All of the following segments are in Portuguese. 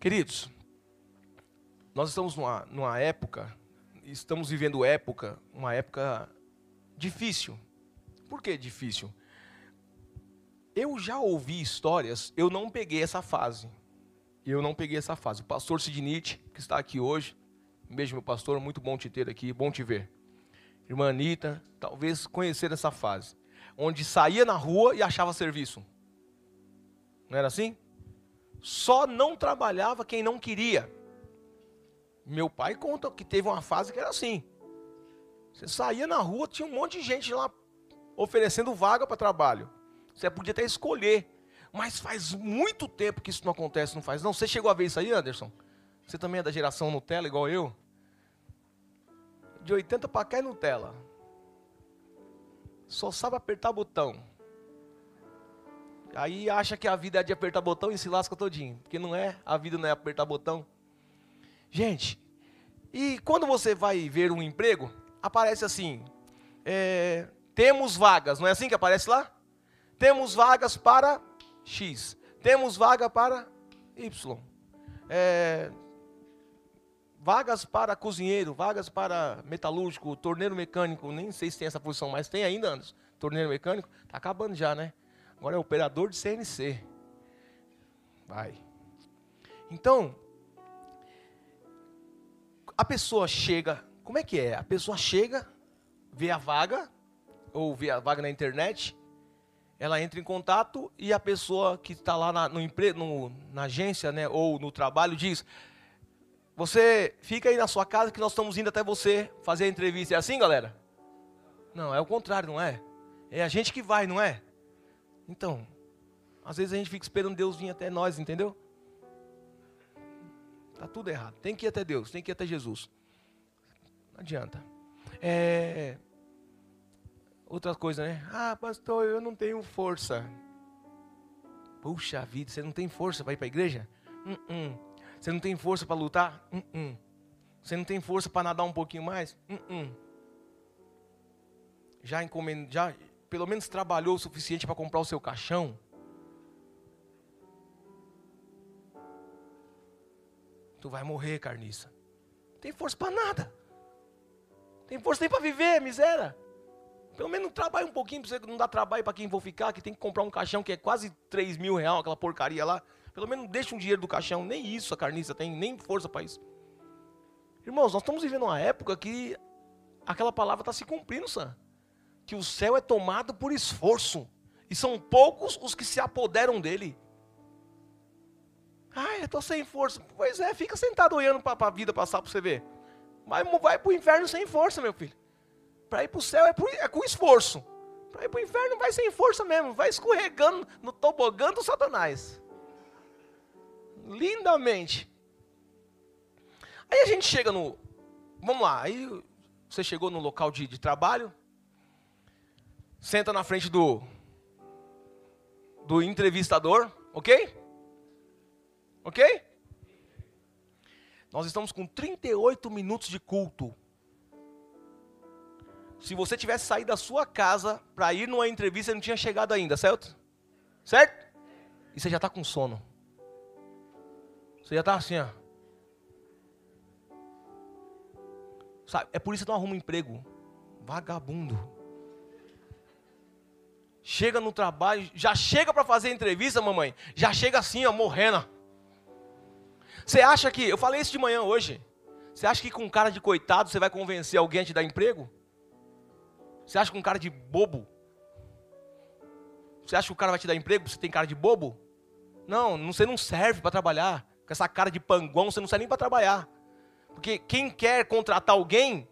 Queridos, nós estamos numa, numa época, estamos vivendo época, uma época difícil. Por que difícil? Eu já ouvi histórias, eu não peguei essa fase. Eu não peguei essa fase. O pastor Sidney, que está aqui hoje, beijo, meu pastor, muito bom te ter aqui, bom te ver. Irmã Anitta, talvez conhecer essa fase, onde saía na rua e achava serviço. Não era assim? Só não trabalhava quem não queria. Meu pai conta que teve uma fase que era assim. Você saía na rua, tinha um monte de gente lá oferecendo vaga para trabalho. Você podia até escolher. Mas faz muito tempo que isso não acontece, não faz? Não, você chegou a ver isso aí, Anderson? Você também é da geração Nutella, igual eu? De 80 para cá é Nutella. Só sabe apertar botão. Aí acha que a vida é de apertar botão e se lasca todinho. Porque não é, a vida não é apertar botão. Gente, e quando você vai ver um emprego, aparece assim: é, temos vagas, não é assim que aparece lá? Temos vagas para X, temos vaga para Y, é, vagas para cozinheiro, vagas para metalúrgico, torneiro mecânico, nem sei se tem essa posição, mas tem ainda, anos. Torneiro mecânico, está acabando já, né? Agora é operador de CNC. Vai. Então, a pessoa chega, como é que é? A pessoa chega, vê a vaga, ou vê a vaga na internet, ela entra em contato e a pessoa que está lá na, no, no, na agência, né, ou no trabalho, diz: Você fica aí na sua casa que nós estamos indo até você fazer a entrevista. É assim, galera? Não, é o contrário, não é? É a gente que vai, não é? Então, às vezes a gente fica esperando Deus vir até nós, entendeu? Está tudo errado. Tem que ir até Deus, tem que ir até Jesus. Não adianta. É... Outra coisa, né? Ah, pastor, eu não tenho força. Puxa vida, você não tem força para ir para a igreja? Uh -uh. Você não tem força para lutar? Uh você não tem força para nadar um pouquinho mais? Já, encomend... Já pelo menos trabalhou o suficiente para comprar o seu caixão? Tu vai morrer, carniça. Não tem força para nada. Não tem força nem para viver, miséria. Pelo menos trabalha um pouquinho, para você não dar trabalho para quem vou ficar, que tem que comprar um caixão que é quase 3 mil reais, aquela porcaria lá. Pelo menos deixa um dinheiro do caixão. Nem isso a carniça tem, nem força para isso. Irmãos, nós estamos vivendo uma época que aquela palavra está se cumprindo, Sam. Que o céu é tomado por esforço. E são poucos os que se apoderam dele. Ai, eu estou sem força. Pois é, fica sentado olhando para a vida passar para você ver. Mas vai para o inferno sem força, meu filho. Para ir para o céu é, é, com esforço. Para ir para o inferno vai sem força mesmo. Vai escorregando no tobogã do Satanás. Lindamente. Aí a gente chega no. Vamos lá, aí você chegou no local de, de trabalho. Senta na frente do. Do entrevistador, ok? Ok? Nós estamos com 38 minutos de culto. Se você tivesse saído da sua casa para ir numa entrevista, não tinha chegado ainda, certo? Certo? E você já está com sono. Você já está assim, ó. Sabe, é por isso que não arruma emprego. Vagabundo. Chega no trabalho, já chega para fazer entrevista, mamãe. Já chega assim, ó, morrendo. Você acha que, eu falei isso de manhã hoje, você acha que com cara de coitado você vai convencer alguém a te dar emprego? Você acha que com cara de bobo? Você acha que o cara vai te dar emprego porque você tem cara de bobo? Não, você não serve para trabalhar. Com essa cara de panguão, você não serve nem para trabalhar. Porque quem quer contratar alguém,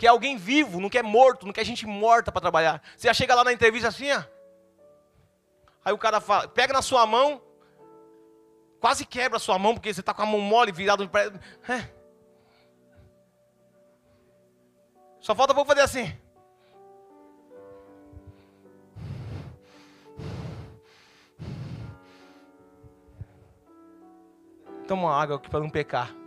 quer alguém vivo, não quer morto, não quer gente morta para trabalhar. Você já chega lá na entrevista assim, ó. Aí o cara fala, pega na sua mão, Quase quebra a sua mão porque você está com a mão mole virada. É. Só falta pouco fazer assim. Toma uma água aqui para não pecar.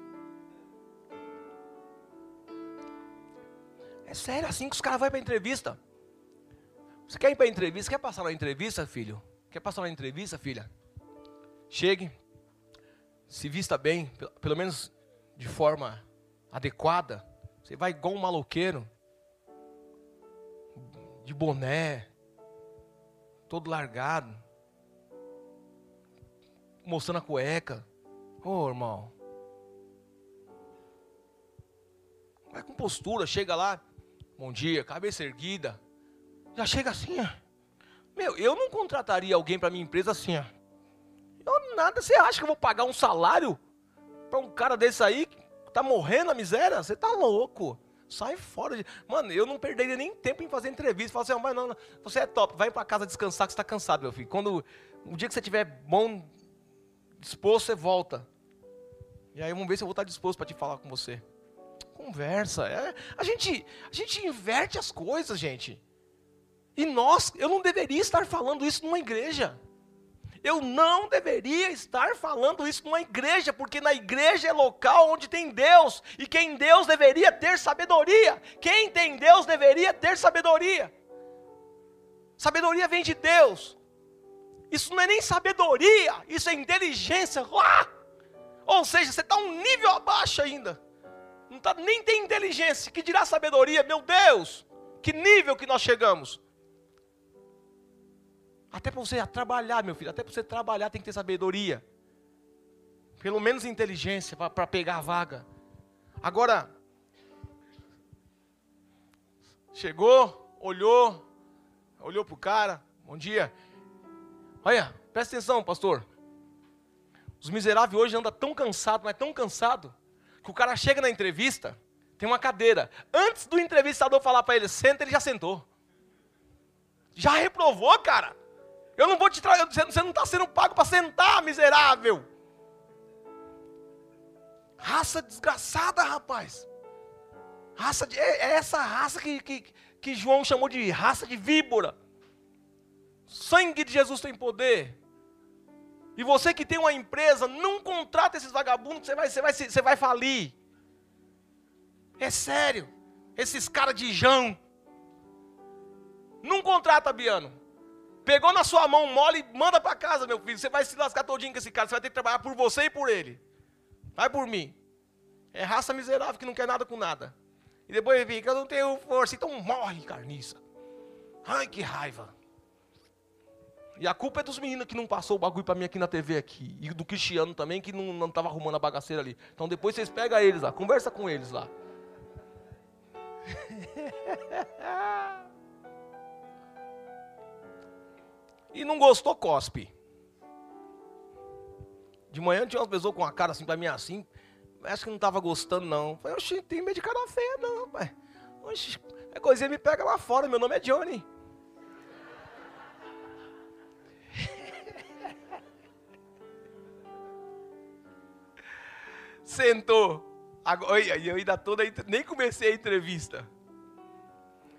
Sério assim que os caras vão para entrevista. Você quer ir para entrevista? Quer passar na entrevista, filho? Quer passar na entrevista, filha? Chegue, se vista bem, pelo menos de forma adequada. Você vai igual um maloqueiro, de boné, todo largado, mostrando a cueca. Ô oh, irmão, vai com postura, chega lá, bom dia, cabeça erguida, já chega assim, ó. Meu, eu não contrataria alguém para minha empresa assim, ó. Eu nada, você acha que eu vou pagar um salário para um cara desse aí que tá morrendo a miséria? Você tá louco. Sai fora. De... Mano, eu não perderia nem tempo em fazer entrevista. Falar assim, mas não, não, você é top, vai para casa descansar que você está cansado, meu filho. Quando o dia que você tiver bom, disposto, você volta. E aí vamos ver se eu vou estar disposto para te falar com você. Conversa. É, a, gente, a gente inverte as coisas, gente. E nós, eu não deveria estar falando isso numa igreja. Eu não deveria estar falando isso numa igreja, porque na igreja é local onde tem Deus, e quem Deus deveria ter sabedoria. Quem tem Deus deveria ter sabedoria. Sabedoria vem de Deus. Isso não é nem sabedoria, isso é inteligência. Ah! Ou seja, você está um nível abaixo ainda. Não tá, nem tem inteligência, que dirá sabedoria, meu Deus, que nível que nós chegamos. Até para você trabalhar, meu filho, até para você trabalhar tem que ter sabedoria. Pelo menos inteligência para pegar a vaga. Agora, chegou, olhou, olhou para o cara, bom dia. Olha, presta atenção, pastor. Os miseráveis hoje andam tão cansados, mas tão cansado, que o cara chega na entrevista, tem uma cadeira. Antes do entrevistador falar para ele, senta, ele já sentou. Já reprovou, cara. Eu não vou te trazer, você não está sendo pago para sentar, miserável. Raça desgraçada, rapaz. Raça de, é, é essa raça que, que, que João chamou de raça de víbora. Sangue de Jesus tem poder. E você que tem uma empresa, não contrata esses vagabundos, você vai, você vai, você vai falir. É sério. Esses caras de Jão. Não contrata, Biano. Pegou na sua mão mole manda para casa, meu filho. Você vai se lascar todinho com esse cara. Você vai ter que trabalhar por você e por ele. Vai por mim. É raça miserável que não quer nada com nada. E depois fica, eu não tenho força. Então morre, carniça. Ai, que raiva. E a culpa é dos meninos que não passou o bagulho para mim aqui na TV aqui. E do Cristiano também, que não estava arrumando a bagaceira ali. Então depois vocês pegam eles lá, conversa com eles lá. E não gostou, cospe. De manhã tinha umas pessoas com a cara assim para mim assim. Acho que não estava gostando, não. Falei, oxi, tem medo de cara feia, não, pai. Oxi, é coisinha me pega lá fora, meu nome é Johnny. Sentou. Agora, eu ainda toda nem comecei a entrevista.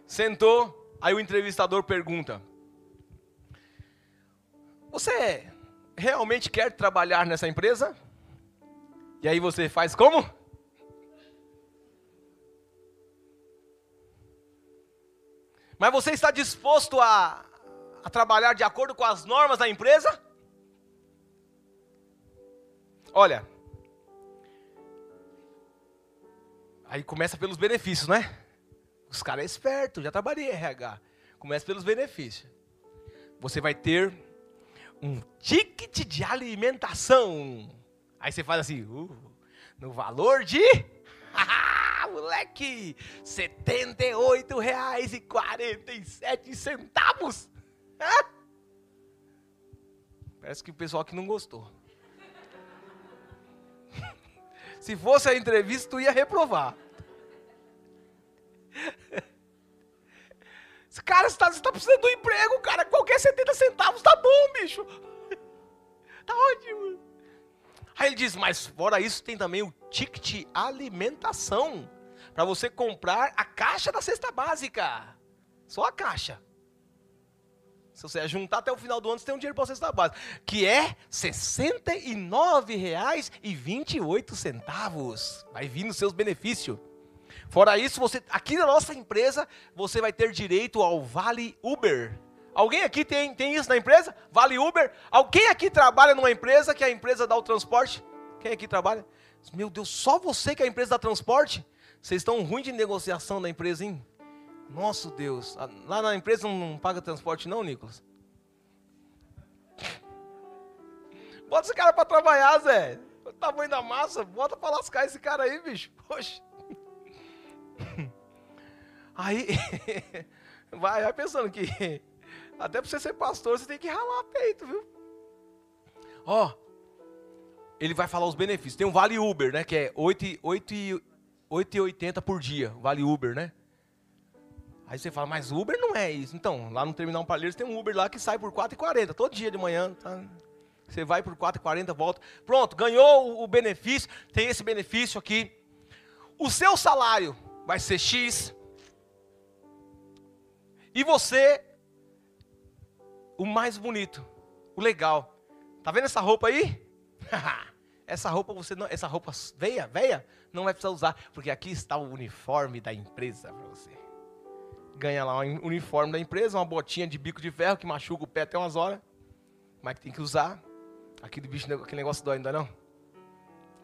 Sentou, aí o entrevistador pergunta: você realmente quer trabalhar nessa empresa? E aí você faz como? Mas você está disposto a, a trabalhar de acordo com as normas da empresa? Olha, aí começa pelos benefícios, né? Os caras é esperto, já trabalhei em RH. Começa pelos benefícios. Você vai ter um ticket de alimentação. Aí você faz assim, uh, no valor de, moleque, R$ 78,47. Parece que o pessoal aqui não gostou. Se fosse a entrevista, tu ia reprovar. Cara, você está tá precisando de um emprego, cara. Qualquer 70 centavos tá bom, bicho. Tá ótimo. Aí ele diz, mas fora isso tem também o ticket alimentação. Para você comprar a caixa da cesta básica. Só a caixa. Se você juntar até o final do ano, você tem um dinheiro para a cesta básica. Que é R$ 69,28. Vai vir nos seus benefícios. Fora isso, você aqui na nossa empresa, você vai ter direito ao Vale Uber. Alguém aqui tem, tem isso na empresa? Vale Uber? Alguém aqui trabalha numa empresa que a empresa dá o transporte? Quem aqui trabalha? Meu Deus, só você que é a empresa da transporte? Vocês estão ruim de negociação da empresa, hein? Nosso Deus. Lá na empresa não paga transporte não, Nicolas? Bota esse cara para trabalhar, Zé. O tamanho da massa, bota para lascar esse cara aí, bicho. Poxa. Aí, vai, vai pensando que até para você ser pastor, você tem que ralar peito, viu? Ó, ele vai falar os benefícios. Tem um vale Uber, né? Que é 8,80 por dia. Vale Uber, né? Aí você fala, mas Uber não é isso. Então, lá no Terminal Palheiros tem um Uber lá que sai por 4,40 todo dia de manhã. Tá? Você vai por 4,40, volta. Pronto, ganhou o benefício. Tem esse benefício aqui. O seu salário vai ser X. E você, o mais bonito, o legal. Tá vendo essa roupa aí? essa roupa você não, essa roupa veia, veia, não vai precisar usar, porque aqui está o uniforme da empresa para você. Ganha lá um uniforme da empresa, uma botinha de bico de ferro que machuca o pé até umas horas. Mas que tem que usar. Aqui do bicho, aquele negócio dói, ainda não?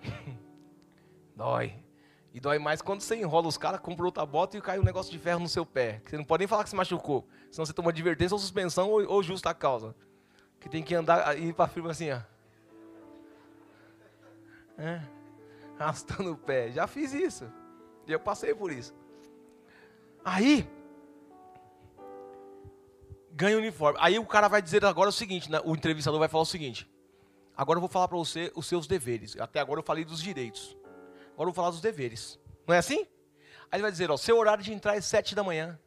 dói. E dói mais quando você enrola os caras, compra outra bota e cai um negócio de ferro no seu pé. Que você não pode nem falar que se machucou. Senão você toma advertência ou suspensão ou, ou justa causa. Que tem que andar ir para firma assim, ó. É. Arrastando o pé. Já fiz isso. E eu passei por isso. Aí, ganha o uniforme. Aí o cara vai dizer agora o seguinte, né? o entrevistador vai falar o seguinte. Agora eu vou falar para você os seus deveres. Até agora eu falei dos direitos. Agora eu vou falar dos deveres. Não é assim? Aí ele vai dizer, ó, seu horário de entrar é sete da manhã.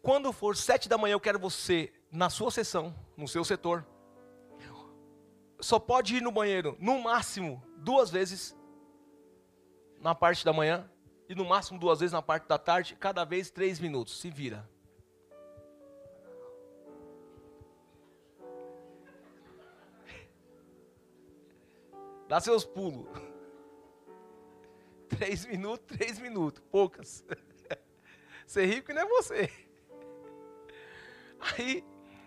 Quando for sete da manhã, eu quero você na sua sessão, no seu setor. Só pode ir no banheiro, no máximo, duas vezes na parte da manhã e no máximo duas vezes na parte da tarde, cada vez três minutos. Se vira. Dá seus pulos. Três minutos, três minutos, poucas. Ser rico não é você. Aí,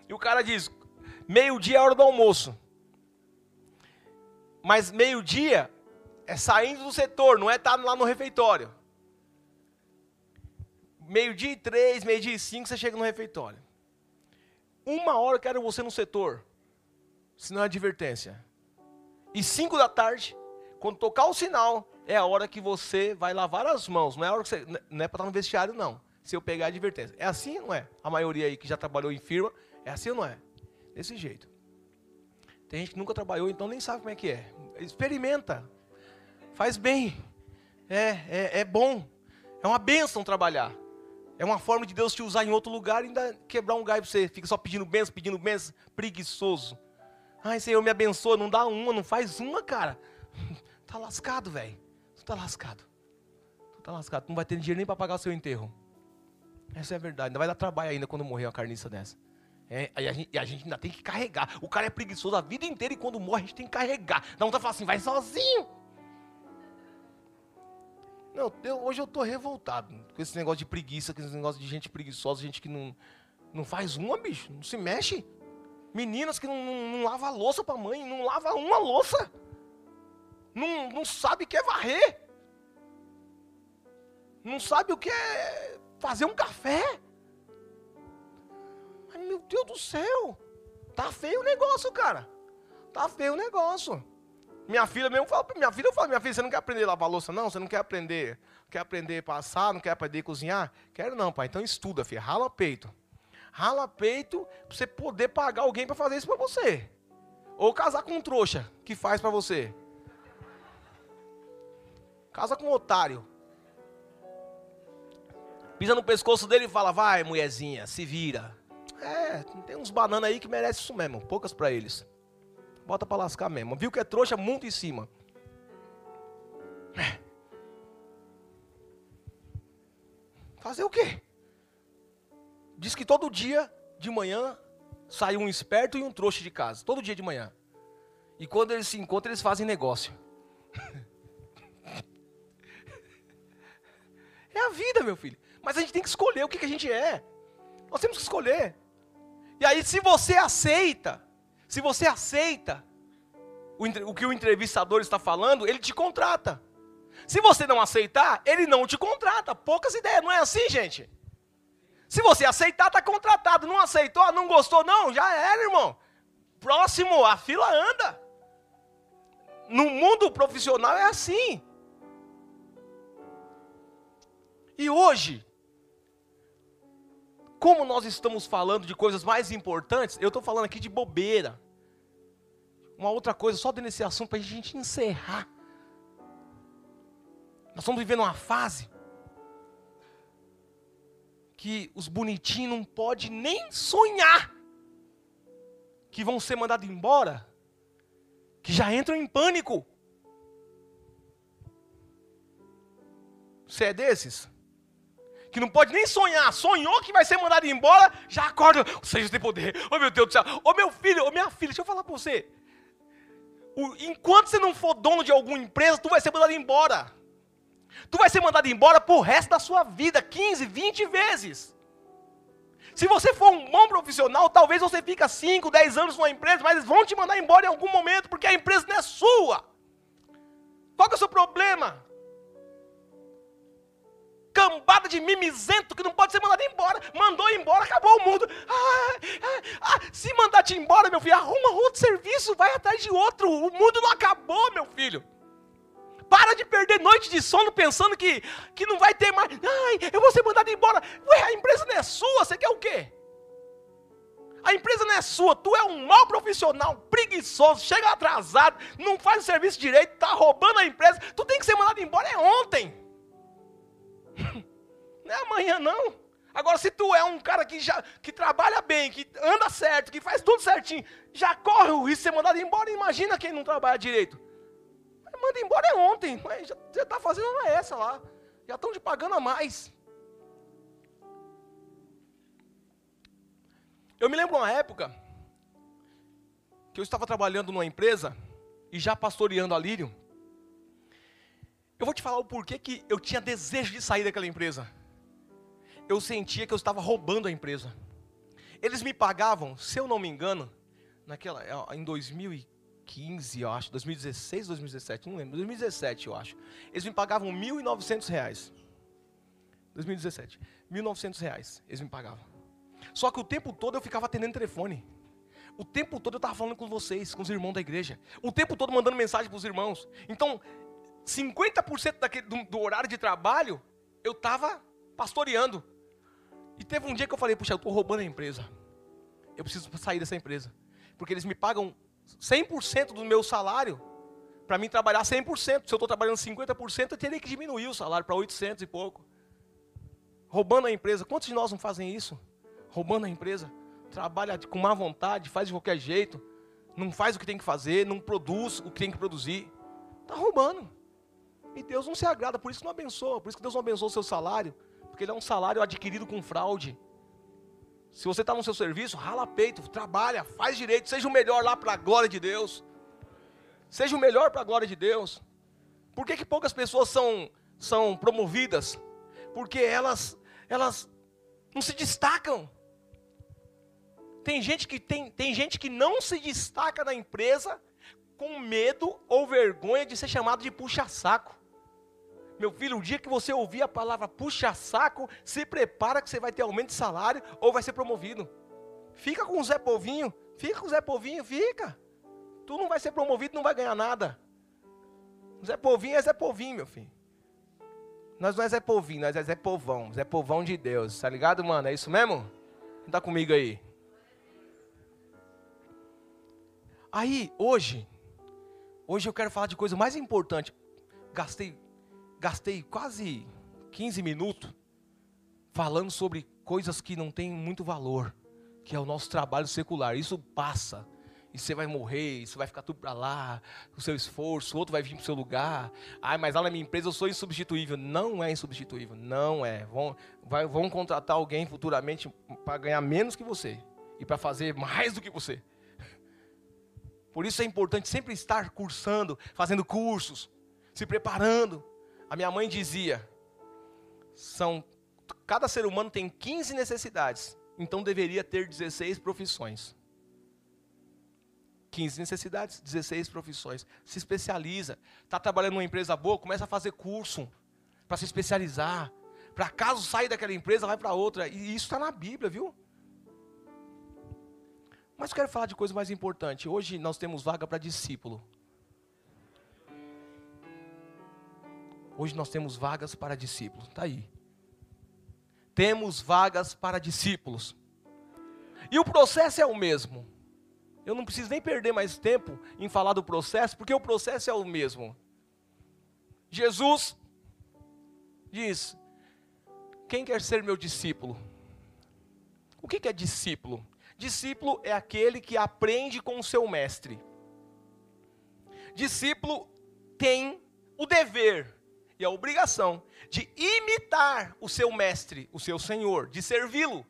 e o cara diz: meio-dia é hora do almoço. Mas meio-dia é saindo do setor, não é estar tá lá no refeitório. Meio-dia e três, meio-dia e cinco, você chega no refeitório. Uma hora eu quero você no setor, senão é advertência. E cinco da tarde, quando tocar o sinal, é a hora que você vai lavar as mãos. Não é a hora que você, não é para estar no vestiário, não. Se eu pegar a advertência. É assim ou não é? A maioria aí que já trabalhou em firma, é assim ou não é? Desse jeito. Tem gente que nunca trabalhou, então nem sabe como é que é. Experimenta. Faz bem. É, é, é bom. É uma bênção trabalhar. É uma forma de Deus te usar em outro lugar e ainda quebrar um galho para você. Fica só pedindo bênção, pedindo bênção, preguiçoso. Ai, Senhor, me abençoa. Não dá uma, não faz uma, cara. Tá lascado, velho. Tu tá lascado. Tu tá lascado. Tu não vai ter dinheiro nem para pagar o seu enterro. Essa é a verdade. Ainda vai dar trabalho ainda quando morrer uma carniça dessa. É, e, a gente, e a gente ainda tem que carregar. O cara é preguiçoso a vida inteira e quando morre a gente tem que carregar. Dá vontade de falar assim, vai sozinho. Não, eu, hoje eu estou revoltado com esse negócio de preguiça, com esse negócio de gente preguiçosa, gente que não, não faz uma, bicho, não se mexe. Meninas que não, não, não lava louça para mãe, não lava uma louça. Não, não sabe o que é varrer. Não sabe o que é fazer um café. Ai, meu Deus do céu. Tá feio o negócio, cara. Tá feio o negócio. Minha filha mesmo fala minha filha, eu falo, minha filha, você não quer aprender a lavar louça, não? Você não quer aprender, quer aprender a passar, não quer aprender a cozinhar? Quero não, pai. Então estuda, filha. Rala peito. Rala peito para você poder pagar alguém para fazer isso para você. Ou casar com um trouxa que faz para você. Casa com um otário. Pisa no pescoço dele e fala: Vai, mulherzinha, se vira. É, tem uns bananas aí que merecem isso mesmo. Poucas para eles. Bota para lascar mesmo. Viu que é trouxa, muito em cima. É. Fazer o quê? Diz que todo dia de manhã sai um esperto e um trouxa de casa. Todo dia de manhã. E quando eles se encontram, eles fazem negócio. É a vida, meu filho. Mas a gente tem que escolher o que, que a gente é. Nós temos que escolher. E aí, se você aceita, se você aceita o que o entrevistador está falando, ele te contrata. Se você não aceitar, ele não te contrata. Poucas ideias, não é assim, gente? Se você aceitar, está contratado. Não aceitou, não gostou, não, já era, irmão. Próximo, a fila anda. No mundo profissional é assim. E hoje, como nós estamos falando de coisas mais importantes, eu estou falando aqui de bobeira. Uma outra coisa, só dentro assunto para a gente encerrar. Nós estamos vivendo uma fase que os bonitinhos não podem nem sonhar que vão ser mandados embora, que já entram em pânico. Você é desses? Que não pode nem sonhar, sonhou que vai ser mandado embora, já acorda, seja tem poder, oh meu Deus do céu, oh, meu filho, oh, minha filha, deixa eu falar para você. O, enquanto você não for dono de alguma empresa, tu vai ser mandado embora. Tu vai ser mandado embora por resto da sua vida, 15, 20 vezes. Se você for um bom profissional, talvez você fique 5, 10 anos numa empresa, mas eles vão te mandar embora em algum momento, porque a empresa não é sua. Qual é o seu problema? Cambada de mimizento que não pode ser mandado embora. Mandou embora, acabou o mundo. Ah, ah, ah, se mandar te embora, meu filho, arruma outro serviço, vai atrás de outro. O mundo não acabou, meu filho. Para de perder noite de sono pensando que, que não vai ter mais. Ai, eu vou ser mandado embora. Ué, a empresa não é sua, você quer o quê? A empresa não é sua, tu é um mau profissional, preguiçoso, chega atrasado, não faz o serviço direito, está roubando a empresa, tu tem que ser mandado embora é ontem. Não é amanhã não. Agora, se tu é um cara que já que trabalha bem, que anda certo, que faz tudo certinho, já corre o risco de ser mandado embora, imagina quem não trabalha direito manda embora é ontem. Mas já, está fazendo uma essa lá. Já estão te pagando a mais. Eu me lembro uma época que eu estava trabalhando numa empresa e já pastoreando a Lírio. Eu vou te falar o porquê que eu tinha desejo de sair daquela empresa. Eu sentia que eu estava roubando a empresa. Eles me pagavam, se eu não me engano, naquela em 2015 2015, eu acho, 2016, 2017, não lembro, 2017 eu acho. Eles me pagavam 1.900 reais. 2017, 1.900 reais eles me pagavam. Só que o tempo todo eu ficava atendendo telefone. O tempo todo eu estava falando com vocês, com os irmãos da igreja. O tempo todo mandando mensagem para os irmãos. Então, 50% daquele, do, do horário de trabalho, eu estava pastoreando. E teve um dia que eu falei, puxa, eu estou roubando a empresa. Eu preciso sair dessa empresa. Porque eles me pagam 100% do meu salário para mim trabalhar 100%. Se eu estou trabalhando 50%, eu teria que diminuir o salário para 800 e pouco. Roubando a empresa. Quantos de nós não fazem isso? Roubando a empresa. Trabalha com má vontade, faz de qualquer jeito. Não faz o que tem que fazer, não produz o que tem que produzir. Está roubando. E Deus não se agrada, por isso não abençoa. Por isso que Deus não abençoa o seu salário. Porque ele é um salário adquirido com fraude. Se você está no seu serviço, rala peito, trabalha, faz direito, seja o melhor lá para a glória de Deus. Seja o melhor para a glória de Deus. Por que, que poucas pessoas são, são promovidas? Porque elas, elas não se destacam. Tem gente, que tem, tem gente que não se destaca na empresa com medo ou vergonha de ser chamado de puxa-saco. Meu filho, o dia que você ouvir a palavra puxa saco, se prepara que você vai ter aumento de salário ou vai ser promovido. Fica com o Zé Povinho, fica com o Zé Povinho, fica. Tu não vai ser promovido, não vai ganhar nada. Zé Povinho é Zé Povinho, meu filho. Nós não é Zé Povinho, nós é Zé Povão, Zé Povão de Deus, tá ligado, mano? É isso mesmo? Tá comigo aí? Aí, hoje, hoje eu quero falar de coisa mais importante. Gastei gastei quase 15 minutos falando sobre coisas que não têm muito valor, que é o nosso trabalho secular. Isso passa. E você vai morrer, isso vai ficar tudo para lá, o seu esforço, outro vai vir para o seu lugar. Ai, mas lá na minha empresa eu sou insubstituível. Não é insubstituível, não é. Vão, vai, vão contratar alguém futuramente para ganhar menos que você e para fazer mais do que você. Por isso é importante sempre estar cursando, fazendo cursos, se preparando. A minha mãe dizia: são cada ser humano tem 15 necessidades, então deveria ter 16 profissões. 15 necessidades, 16 profissões. Se especializa. Está trabalhando numa empresa boa, começa a fazer curso para se especializar. Para caso sair daquela empresa, vai para outra. E isso está na Bíblia, viu? Mas quero falar de coisa mais importante. Hoje nós temos vaga para discípulo. Hoje nós temos vagas para discípulos. Está aí. Temos vagas para discípulos. E o processo é o mesmo. Eu não preciso nem perder mais tempo em falar do processo, porque o processo é o mesmo. Jesus diz: Quem quer ser meu discípulo? O que é discípulo? Discípulo é aquele que aprende com o seu mestre. Discípulo tem o dever e a obrigação de imitar o seu mestre, o seu senhor, de servi-lo,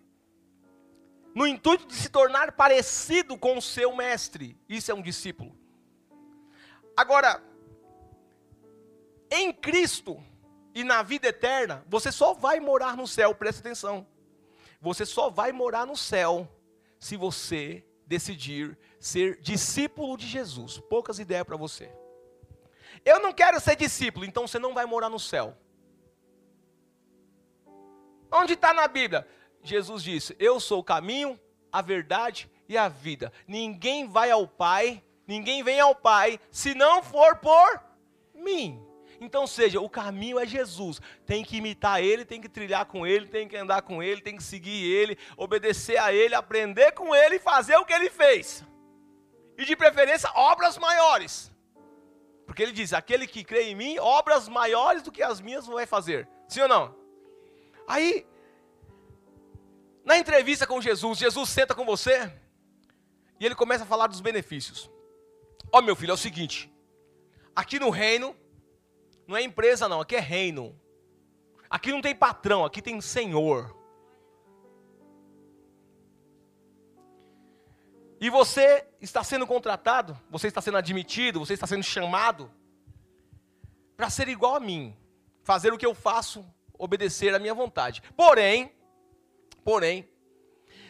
no intuito de se tornar parecido com o seu mestre. Isso é um discípulo. Agora, em Cristo e na vida eterna, você só vai morar no céu, presta atenção. Você só vai morar no céu se você decidir ser discípulo de Jesus. Poucas ideias para você. Eu não quero ser discípulo, então você não vai morar no céu. Onde está na Bíblia? Jesus disse: Eu sou o caminho, a verdade e a vida. Ninguém vai ao Pai, ninguém vem ao Pai, se não for por mim. Então, seja, o caminho é Jesus. Tem que imitar Ele, tem que trilhar com Ele, tem que andar com Ele, tem que seguir Ele, obedecer a Ele, aprender com Ele e fazer o que Ele fez. E de preferência, obras maiores. Porque ele diz: aquele que crê em mim, obras maiores do que as minhas vai fazer. Sim ou não? Aí, na entrevista com Jesus, Jesus senta com você e ele começa a falar dos benefícios. Ó, oh, meu filho, é o seguinte: aqui no reino, não é empresa, não, aqui é reino. Aqui não tem patrão, aqui tem senhor. E você está sendo contratado, você está sendo admitido, você está sendo chamado para ser igual a mim, fazer o que eu faço, obedecer à minha vontade. Porém, porém,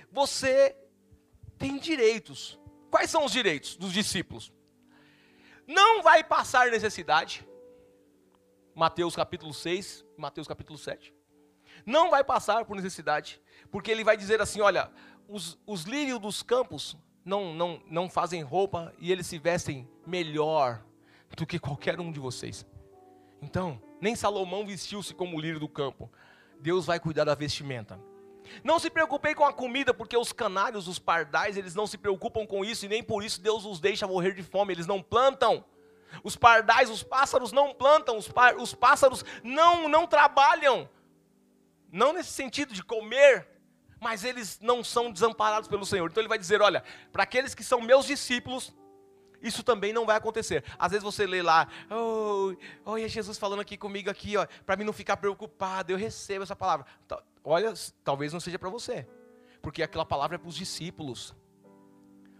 você tem direitos. Quais são os direitos dos discípulos? Não vai passar necessidade. Mateus capítulo 6, Mateus capítulo 7. Não vai passar por necessidade, porque ele vai dizer assim: olha, os, os lírios dos campos não, não, não fazem roupa e eles se vestem melhor do que qualquer um de vocês. Então, nem Salomão vestiu-se como lírio do campo. Deus vai cuidar da vestimenta. Não se preocupei com a comida, porque os canários, os pardais, eles não se preocupam com isso, e nem por isso Deus os deixa morrer de fome, eles não plantam. Os pardais, os pássaros não plantam, os, os pássaros não, não trabalham. Não nesse sentido de comer, mas eles não são desamparados pelo Senhor. Então ele vai dizer: olha, para aqueles que são meus discípulos, isso também não vai acontecer. Às vezes você lê lá, oh, é Jesus falando aqui comigo aqui, ó, para mim não ficar preocupado, eu recebo essa palavra. Olha, talvez não seja para você, porque aquela palavra é para os discípulos.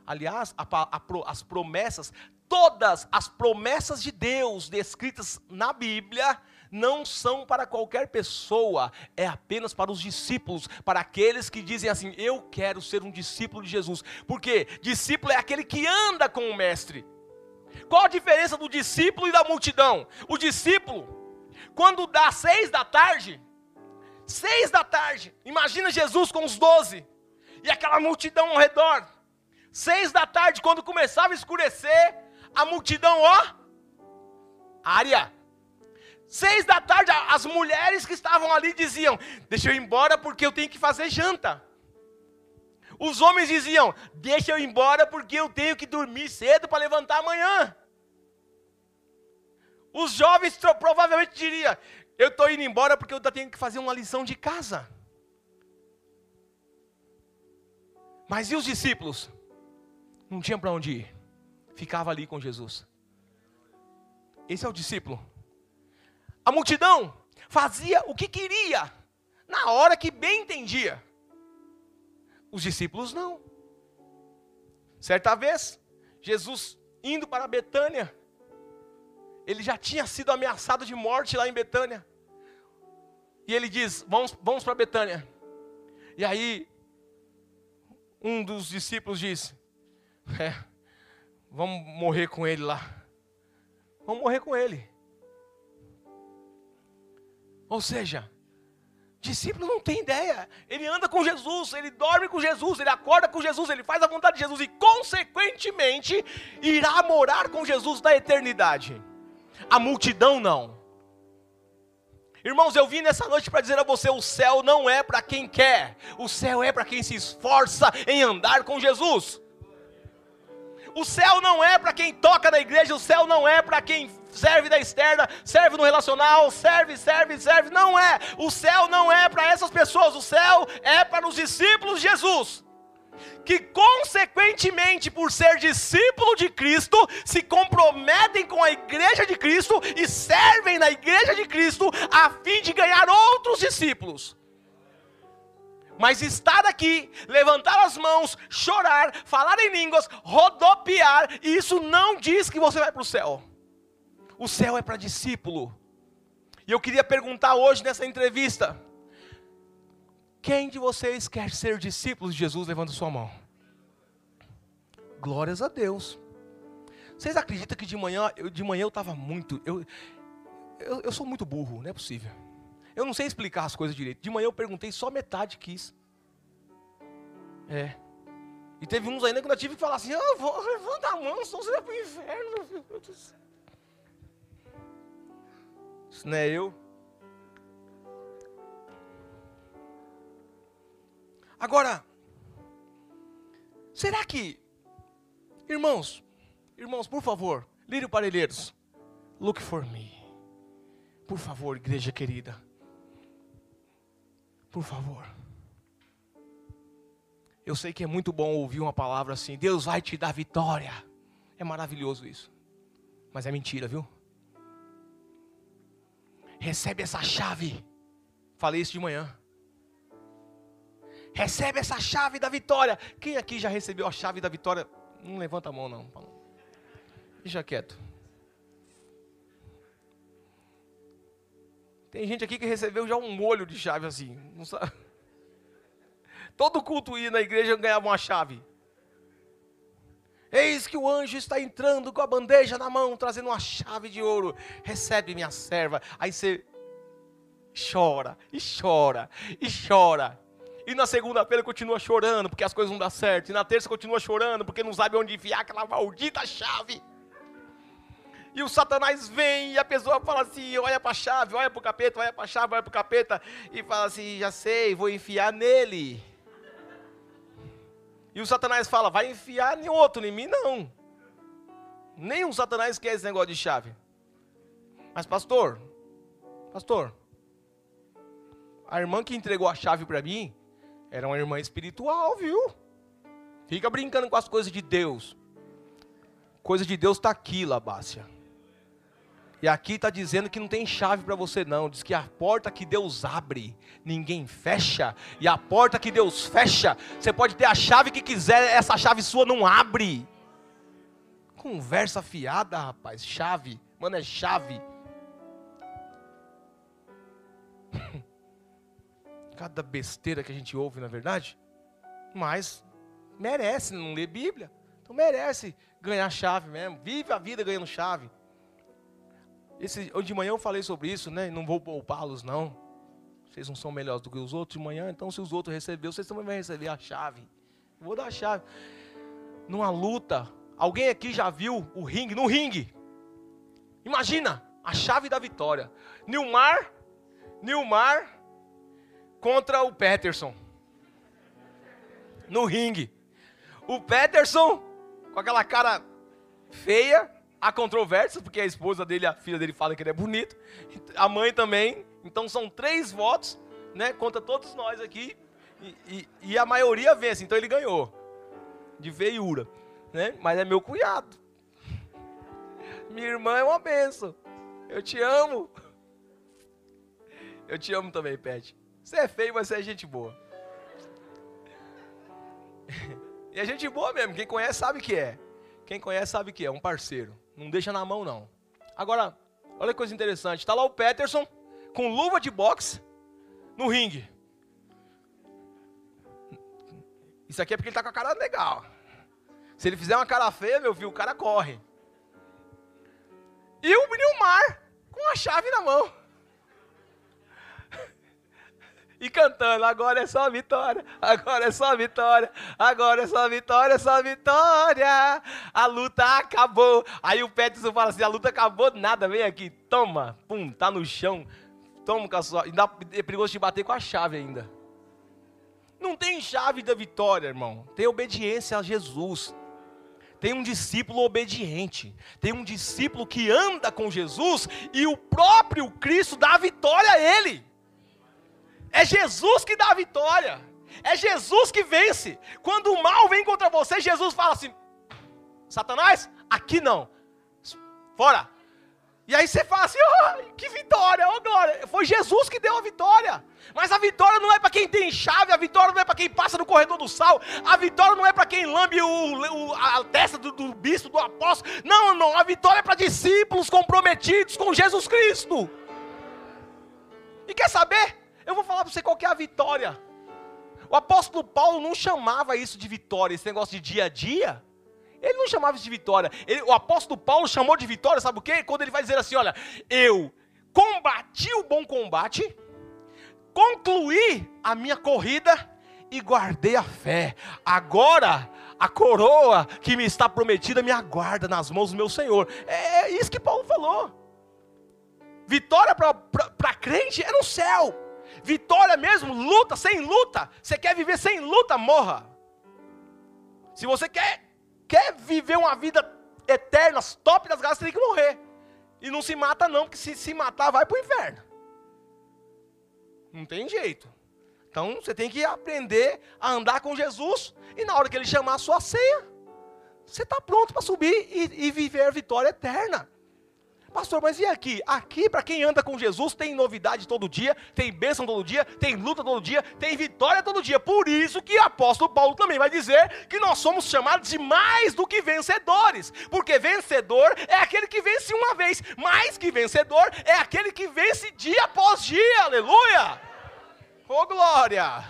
Aliás, a, a, as promessas, todas as promessas de Deus descritas na Bíblia, não são para qualquer pessoa, é apenas para os discípulos, para aqueles que dizem assim: Eu quero ser um discípulo de Jesus. Porque discípulo é aquele que anda com o Mestre. Qual a diferença do discípulo e da multidão? O discípulo, quando dá seis da tarde, seis da tarde, imagina Jesus com os doze e aquela multidão ao redor. Seis da tarde, quando começava a escurecer, a multidão, ó, área, Seis da tarde, as mulheres que estavam ali diziam: Deixa eu ir embora porque eu tenho que fazer janta. Os homens diziam: Deixa eu ir embora porque eu tenho que dormir cedo para levantar amanhã. Os jovens provavelmente diriam: Eu estou indo embora porque eu tenho que fazer uma lição de casa. Mas e os discípulos? Não tinham para onde ir. Ficava ali com Jesus. Esse é o discípulo. A multidão fazia o que queria, na hora que bem entendia. Os discípulos não. Certa vez, Jesus indo para Betânia, ele já tinha sido ameaçado de morte lá em Betânia. E ele diz: Vamos, vamos para Betânia. E aí, um dos discípulos disse: é, Vamos morrer com ele lá. Vamos morrer com ele. Ou seja, discípulo não tem ideia. Ele anda com Jesus, ele dorme com Jesus, ele acorda com Jesus, ele faz a vontade de Jesus e, consequentemente, irá morar com Jesus na eternidade. A multidão não. Irmãos, eu vim nessa noite para dizer a você: o céu não é para quem quer, o céu é para quem se esforça em andar com Jesus. O céu não é para quem toca na igreja, o céu não é para quem serve da externa, serve no relacional, serve, serve, serve. Não é. O céu não é para essas pessoas, o céu é para os discípulos de Jesus. Que, consequentemente, por ser discípulo de Cristo, se comprometem com a igreja de Cristo e servem na igreja de Cristo a fim de ganhar outros discípulos. Mas estar aqui, levantar as mãos, chorar, falar em línguas, rodopiar, isso não diz que você vai para o céu. O céu é para discípulo. E eu queria perguntar hoje nessa entrevista: quem de vocês quer ser discípulo de Jesus? Levanta sua mão. Glórias a Deus. Vocês acreditam que de manhã, eu, de manhã eu estava muito. Eu, eu, eu sou muito burro, não é possível. Eu não sei explicar as coisas direito. De manhã eu perguntei, só metade quis. É. E teve uns ainda que eu tive que falar assim: ah, vou, levanta a mão, senão você vai para o inferno, meu filho. Isso não é eu. Agora, será que, irmãos, irmãos, por favor, Lírio Parelheiros, look for me. Por favor, igreja querida. Por favor. Eu sei que é muito bom ouvir uma palavra assim: Deus vai te dar vitória. É maravilhoso isso. Mas é mentira, viu? Recebe essa chave. Falei isso de manhã. Recebe essa chave da vitória. Quem aqui já recebeu a chave da vitória? Não levanta a mão, não. Deixa quieto. Tem gente aqui que recebeu já um molho de chave assim. Não sabe. Todo culto ia na igreja ganhava uma chave. Eis que o anjo está entrando com a bandeja na mão, trazendo uma chave de ouro. Recebe minha serva. Aí você chora, e chora, e chora. E na segunda-feira continua chorando porque as coisas não dão certo. E na terça continua chorando porque não sabe onde enfiar aquela maldita chave. E o Satanás vem e a pessoa fala assim: olha para a chave, olha para o capeta, olha para a chave, olha para o capeta. E fala assim: já sei, vou enfiar nele. E o Satanás fala: vai enfiar em outro, em mim não. Nenhum Satanás quer esse negócio de chave. Mas, pastor, pastor, a irmã que entregou a chave para mim era uma irmã espiritual, viu? Fica brincando com as coisas de Deus. Coisa de Deus está aqui, Labácia. E aqui está dizendo que não tem chave para você, não. Diz que a porta que Deus abre, ninguém fecha. E a porta que Deus fecha, você pode ter a chave que quiser, essa chave sua não abre. Conversa fiada, rapaz. Chave. Mano, é chave. Cada besteira que a gente ouve, na verdade. Mas merece não ler Bíblia. Então merece ganhar chave mesmo. Vive a vida ganhando chave. Esse, de manhã eu falei sobre isso, né? Não vou poupá-los, não. Vocês não são melhores do que os outros de manhã, então se os outros receberam, vocês também vão receber a chave. vou dar a chave. Numa luta, alguém aqui já viu o ringue? No ringue. Imagina, a chave da vitória. Nilmar, Nilmar contra o Peterson. No ringue. O Peterson, com aquela cara feia, Há controvérsias, porque a esposa dele, a filha dele fala que ele é bonito, a mãe também. Então são três votos, né, contra todos nós aqui, e, e, e a maioria vence, então ele ganhou, de feiura, né? Mas é meu cunhado. Minha irmã é uma benção. Eu te amo. Eu te amo também, Pet. Você é feio, mas você é gente boa. E é gente boa mesmo. Quem conhece sabe que é. Quem conhece sabe que é. Um parceiro. Não deixa na mão, não. Agora, olha que coisa interessante. Está lá o Peterson com luva de boxe no ringue. Isso aqui é porque ele está com a cara legal. Se ele fizer uma cara feia, meu filho, o cara corre. E o Nilmar, com a chave na mão. E cantando, agora é só vitória, agora é só vitória, agora é só vitória, é só vitória. A luta acabou. Aí o Peterson fala assim: a luta acabou, nada, vem aqui, toma, pum, tá no chão. Toma com a sua. Ainda é perigoso te bater com a chave ainda. Não tem chave da vitória, irmão. Tem obediência a Jesus. Tem um discípulo obediente. Tem um discípulo que anda com Jesus e o próprio Cristo dá a vitória a ele. É Jesus que dá a vitória. É Jesus que vence. Quando o mal vem contra você, Jesus fala assim: Satanás, aqui não. Fora. E aí você fala assim: oh, que vitória, oh glória. Foi Jesus que deu a vitória. Mas a vitória não é para quem tem chave, a vitória não é para quem passa no corredor do sal, a vitória não é para quem lambe o, o, a testa do, do bispo, do apóstolo. Não, não, a vitória é para discípulos comprometidos com Jesus Cristo. E quer saber? Eu vou falar para você qual é a vitória. O apóstolo Paulo não chamava isso de vitória, esse negócio de dia a dia. Ele não chamava isso de vitória. Ele, o apóstolo Paulo chamou de vitória, sabe o quê? Quando ele vai dizer assim: olha, eu combati o bom combate, concluí a minha corrida e guardei a fé. Agora a coroa que me está prometida me aguarda nas mãos do meu Senhor. É, é isso que Paulo falou. Vitória para crente é no céu. Vitória mesmo, luta, sem luta. Você quer viver sem luta, morra. Se você quer, quer viver uma vida eterna, top das galas, você tem que morrer. E não se mata não, porque se se matar, vai para o inferno. Não tem jeito. Então você tem que aprender a andar com Jesus. E na hora que ele chamar a sua ceia, você está pronto para subir e, e viver a vitória eterna. Pastor, mas e aqui? Aqui, para quem anda com Jesus, tem novidade todo dia, tem bênção todo dia, tem luta todo dia, tem vitória todo dia. Por isso que o apóstolo Paulo também vai dizer que nós somos chamados de mais do que vencedores. Porque vencedor é aquele que vence uma vez, mais que vencedor é aquele que vence dia após dia. Aleluia! Oh glória!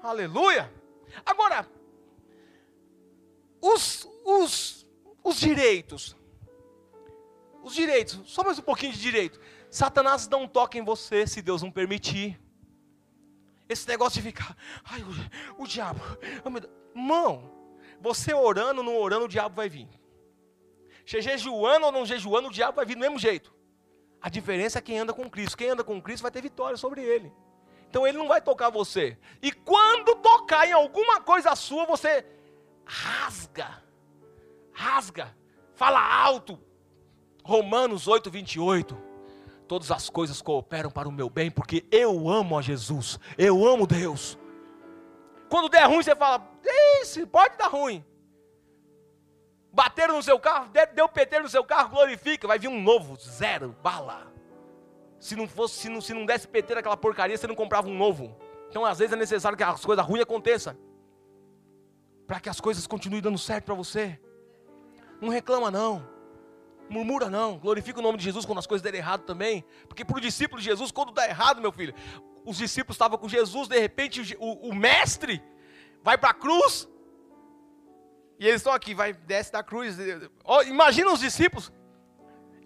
Aleluia! Agora, os, os, os direitos os direitos, só mais um pouquinho de direito. Satanás não toca em você se Deus não permitir. Esse negócio de ficar, ai, o, o diabo, oh, irmão, você orando ou não orando, o diabo vai vir. Você jejuando ou não jejuando, o diabo vai vir do mesmo jeito. A diferença é quem anda com Cristo. Quem anda com Cristo vai ter vitória sobre ele. Então ele não vai tocar você. E quando tocar em alguma coisa sua, você rasga. Rasga. Fala alto. Romanos 8, 28. Todas as coisas cooperam para o meu bem, porque eu amo a Jesus, eu amo Deus. Quando der ruim, você fala: Isso, pode dar ruim. Bateram no seu carro, deu PT no seu carro, glorifica, vai vir um novo, zero, bala. Se não fosse, se não, se não desse PT naquela porcaria, você não comprava um novo. Então, às vezes é necessário que as coisas ruins aconteçam. Para que as coisas continuem dando certo para você. Não reclama não. Murmura não, glorifica o nome de Jesus quando as coisas derem errado também. Porque para o discípulo de Jesus, quando dá errado, meu filho, os discípulos estavam com Jesus, de repente o, o mestre vai para a cruz. E eles estão aqui, vai, desce da cruz. Oh, imagina os discípulos.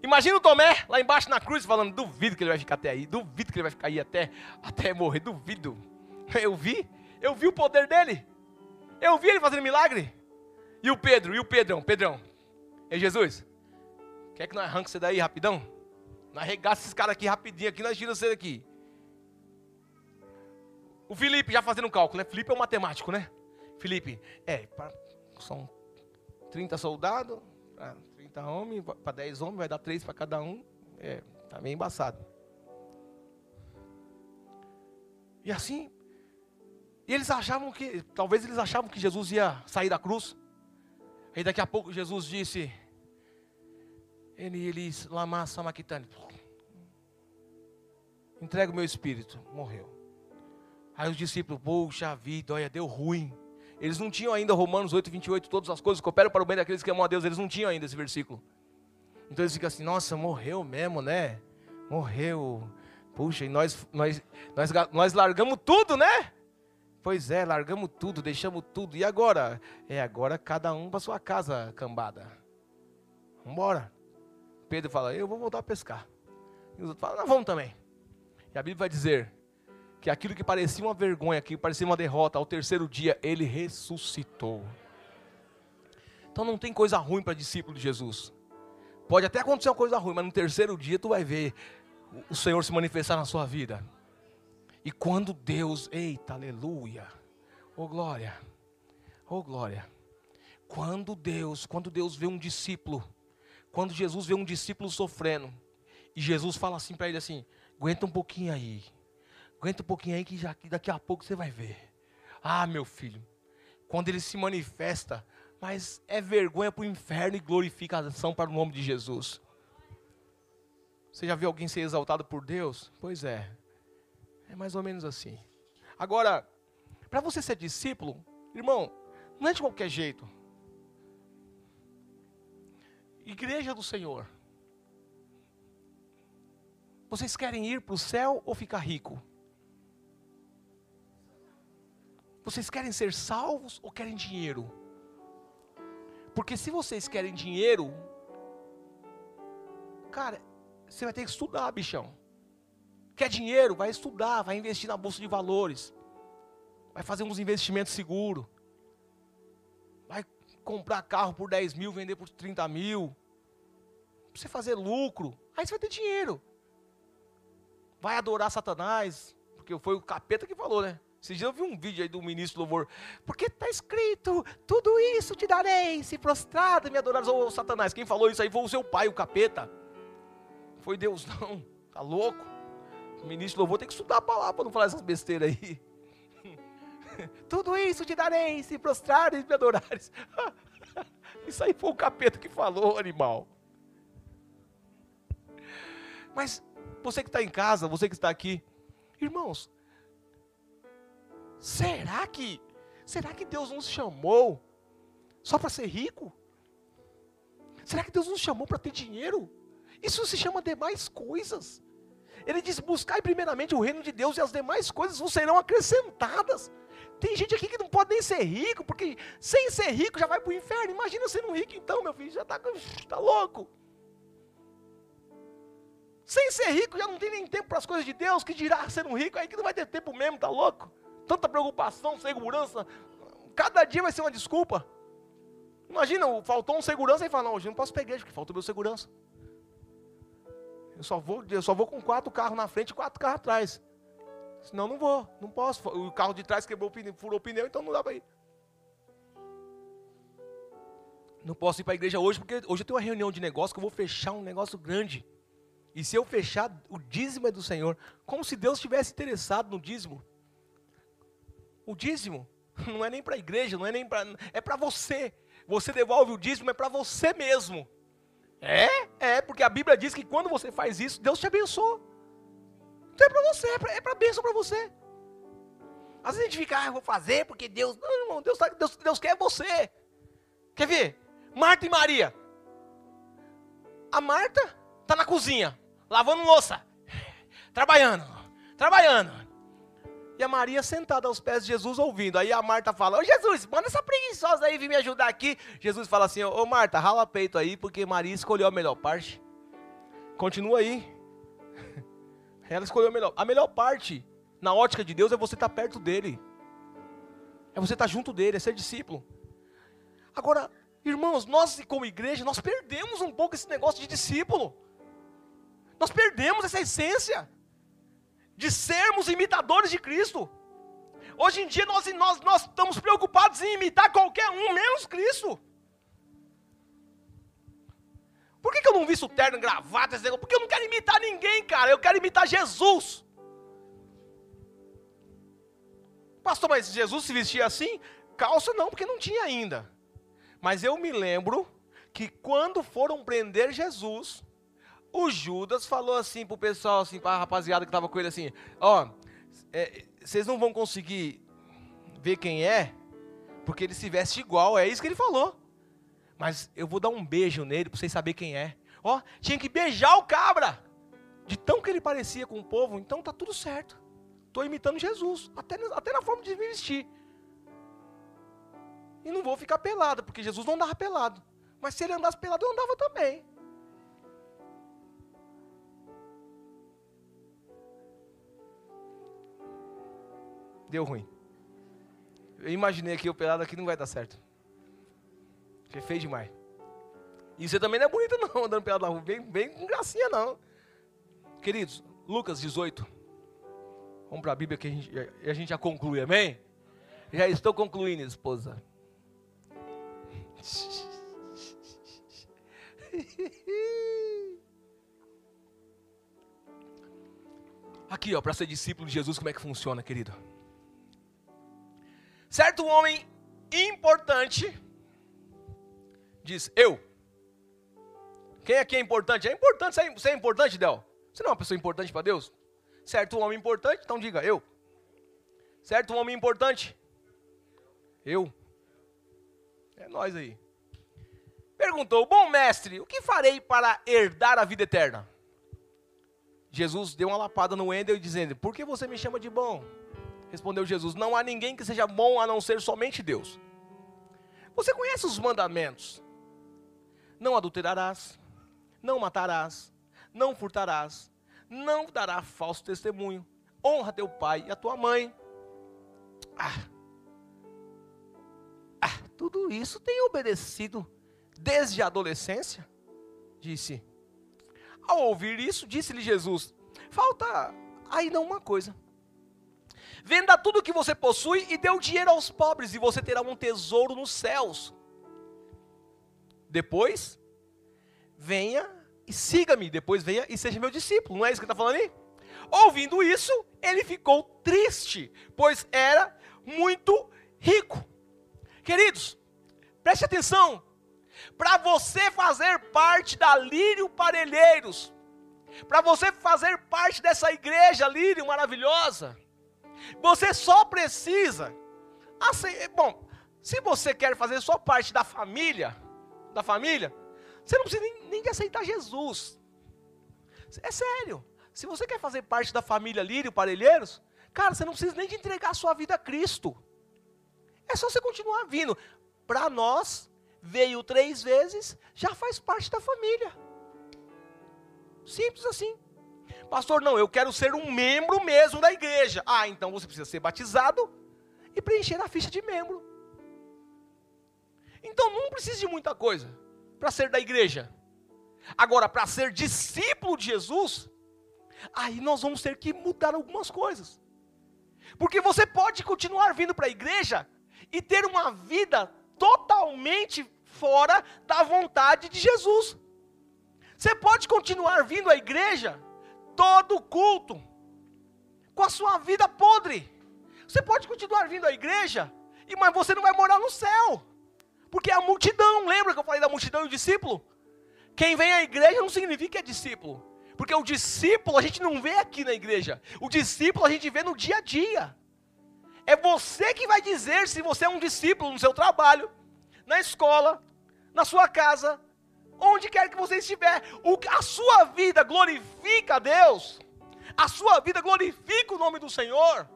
Imagina o Tomé lá embaixo na cruz falando: duvido que ele vai ficar até aí, duvido que ele vai ficar aí até, até morrer, duvido. Eu vi, eu vi o poder dele. Eu vi ele fazendo milagre. E o Pedro, e o Pedrão, Pedrão. É Jesus. Quer que nós arranque você daí rapidão? Nós arregaça esses caras aqui rapidinho, aqui nós tiramos você daqui. O Felipe já fazendo um cálculo, né? Felipe é um matemático, né? Felipe, é, pra, são 30 soldados, 30 homens, para 10 homens, vai dar 3 para cada um. É, tá meio embaçado. E assim, e eles achavam que, talvez eles achavam que Jesus ia sair da cruz. Aí daqui a pouco Jesus disse: ele, eles, lama samakitani. Entrega o meu espírito. Morreu. Aí os discípulos, poxa vida, olha, deu ruim. Eles não tinham ainda Romanos 8, 28, todas as coisas cooperam para o bem daqueles que amam a Deus. Eles não tinham ainda esse versículo. Então eles ficam assim, nossa, morreu mesmo, né? Morreu. Puxa, e nós, nós, nós, nós largamos tudo, né? Pois é, largamos tudo, deixamos tudo. E agora? É agora cada um para sua casa, cambada. Vambora. Pedro fala: Eu vou voltar a pescar. E os outros falam: Nós vamos também. E a Bíblia vai dizer que aquilo que parecia uma vergonha, que parecia uma derrota, ao terceiro dia ele ressuscitou. Então não tem coisa ruim para discípulo de Jesus. Pode até acontecer uma coisa ruim, mas no terceiro dia tu vai ver o Senhor se manifestar na sua vida. E quando Deus, eita, aleluia, oh glória, oh glória. Quando Deus, quando Deus vê um discípulo, quando Jesus vê um discípulo sofrendo, e Jesus fala assim para ele assim: aguenta um pouquinho aí, aguenta um pouquinho aí que, já, daqui a pouco você vai ver. Ah, meu filho, quando ele se manifesta, mas é vergonha para o inferno e glorificação para o nome de Jesus. Você já viu alguém ser exaltado por Deus? Pois é, é mais ou menos assim. Agora, para você ser discípulo, irmão, não é de qualquer jeito. Igreja do Senhor. Vocês querem ir para o céu ou ficar rico? Vocês querem ser salvos ou querem dinheiro? Porque se vocês querem dinheiro, cara, você vai ter que estudar, bichão. Quer dinheiro? Vai estudar, vai investir na bolsa de valores. Vai fazer uns investimentos seguros. Comprar carro por 10 mil, vender por 30 mil. Pra você fazer lucro. Aí você vai ter dinheiro. Vai adorar Satanás. Porque foi o capeta que falou, né? Esses dias eu vi um vídeo aí do ministro louvor. Porque está escrito, tudo isso te darei, se prostrado me adorares, ô Satanás. Quem falou isso aí foi o seu pai, o capeta. Foi Deus não, tá louco? O ministro louvor tem que estudar a palavra para não falar essas besteiras aí. Tudo isso te darei, se prostrares e me adorares. Isso aí foi o capeta que falou, animal. Mas você que está em casa, você que está aqui, irmãos, será que, será que Deus nos chamou só para ser rico? Será que Deus nos chamou para ter dinheiro? Isso se chama demais coisas. Ele diz: buscai primeiramente o reino de Deus e as demais coisas vos serão acrescentadas. Tem gente aqui que não pode nem ser rico, porque sem ser rico já vai para o inferno. Imagina sendo rico então, meu filho, já está tá louco. Sem ser rico já não tem nem tempo para as coisas de Deus, que dirá sendo rico, aí que não vai ter tempo mesmo, tá louco? Tanta preocupação, segurança, cada dia vai ser uma desculpa. Imagina, faltou um segurança e fala, não, hoje não posso pegar, porque faltou meu segurança. Eu só vou, eu só vou com quatro carros na frente e quatro carros atrás. Senão não vou, não posso. O carro de trás quebrou o pneu, furou o pneu, então não dá para ir. Não posso ir para a igreja hoje, porque hoje eu tenho uma reunião de negócio que eu vou fechar um negócio grande. E se eu fechar, o dízimo é do Senhor. Como se Deus estivesse interessado no dízimo. O dízimo não é nem para a igreja, não é nem para. É para você. Você devolve o dízimo, é para você mesmo. É, é, porque a Bíblia diz que quando você faz isso, Deus te abençoa. Então é para você, é para é bênção para você. Às vezes a gente fica, ah, eu vou fazer porque Deus. Não, irmão, Deus, tá, Deus, Deus quer você. Quer ver? Marta e Maria. A Marta está na cozinha, lavando louça, trabalhando, trabalhando. E a Maria sentada aos pés de Jesus ouvindo. Aí a Marta fala: Ô Jesus, manda essa preguiçosa aí vir me ajudar aqui. Jesus fala assim: Ô Marta, rala peito aí, porque Maria escolheu a melhor parte. Continua aí. Ela escolheu a melhor. A melhor parte, na ótica de Deus, é você estar perto dele. É você estar junto dele, é ser discípulo. Agora, irmãos, nós como igreja, nós perdemos um pouco esse negócio de discípulo. Nós perdemos essa essência de sermos imitadores de Cristo. Hoje em dia nós, nós, nós estamos preocupados em imitar qualquer um, menos Cristo. Por que, que eu não visto terno, gravata, esse negócio? Porque eu não quero imitar ninguém, cara. Eu quero imitar Jesus. Pastor, mas Jesus se vestia assim? Calça não, porque não tinha ainda. Mas eu me lembro que quando foram prender Jesus, o Judas falou assim pro pessoal, assim, pra rapaziada que tava com ele assim, ó, é, vocês não vão conseguir ver quem é, porque ele se veste igual, é isso que ele falou. Mas eu vou dar um beijo nele para vocês saberem quem é. Ó, tinha que beijar o cabra. De tão que ele parecia com o povo, então tá tudo certo. estou imitando Jesus, até, até na forma de me vestir. E não vou ficar pelado, porque Jesus não andava pelado. Mas se ele andasse pelado, eu andava também. Deu ruim. Eu imaginei que o pelado aqui não vai dar certo. Foi feio demais. E você também não é bonito não, andando pelado na rua. Bem, bem com gracinha não. Queridos, Lucas 18. Vamos para a Bíblia que a gente, a gente já conclui, amém? Já estou concluindo, esposa. Aqui, ó, para ser discípulo de Jesus, como é que funciona, querido? Certo homem importante diz: Eu. Quem aqui é importante? É importante, você é importante, Del? Você não é uma pessoa importante para Deus? Certo homem importante? Então diga: Eu. Certo homem importante? Eu. É nós aí. Perguntou: Bom mestre, o que farei para herdar a vida eterna? Jesus deu uma lapada no Wendel dizendo: Por que você me chama de bom? Respondeu Jesus: Não há ninguém que seja bom a não ser somente Deus. Você conhece os mandamentos? Não adulterarás, não matarás, não furtarás, não dará falso testemunho, honra teu pai e a tua mãe. Ah, ah, tudo isso tem obedecido desde a adolescência? Disse. Ao ouvir isso, disse-lhe Jesus: Falta ainda uma coisa. Venda tudo que você possui e dê o dinheiro aos pobres, e você terá um tesouro nos céus. Depois, venha e siga-me. Depois, venha e seja meu discípulo. Não é isso que está falando aí? Ouvindo isso, ele ficou triste, pois era muito rico. Queridos, preste atenção. Para você fazer parte da Lírio Parelheiros, para você fazer parte dessa igreja Lírio maravilhosa, você só precisa. Assim, bom, se você quer fazer só parte da família, da família, você não precisa nem, nem de aceitar Jesus. É sério. Se você quer fazer parte da família Lírio Parelheiros, cara, você não precisa nem de entregar a sua vida a Cristo. É só você continuar vindo. Para nós, veio três vezes, já faz parte da família. Simples assim. Pastor, não, eu quero ser um membro mesmo da igreja. Ah, então você precisa ser batizado e preencher a ficha de membro. Então não precisa de muita coisa para ser da igreja. Agora, para ser discípulo de Jesus, aí nós vamos ter que mudar algumas coisas. Porque você pode continuar vindo para a igreja e ter uma vida totalmente fora da vontade de Jesus. Você pode continuar vindo à igreja todo culto com a sua vida podre. Você pode continuar vindo à igreja, mas você não vai morar no céu. Porque é a multidão, lembra que eu falei da multidão e o discípulo? Quem vem à igreja não significa que é discípulo. Porque o discípulo a gente não vê aqui na igreja. O discípulo a gente vê no dia a dia. É você que vai dizer se você é um discípulo no seu trabalho, na escola, na sua casa, onde quer que você estiver, o, a sua vida glorifica a Deus, a sua vida glorifica o nome do Senhor.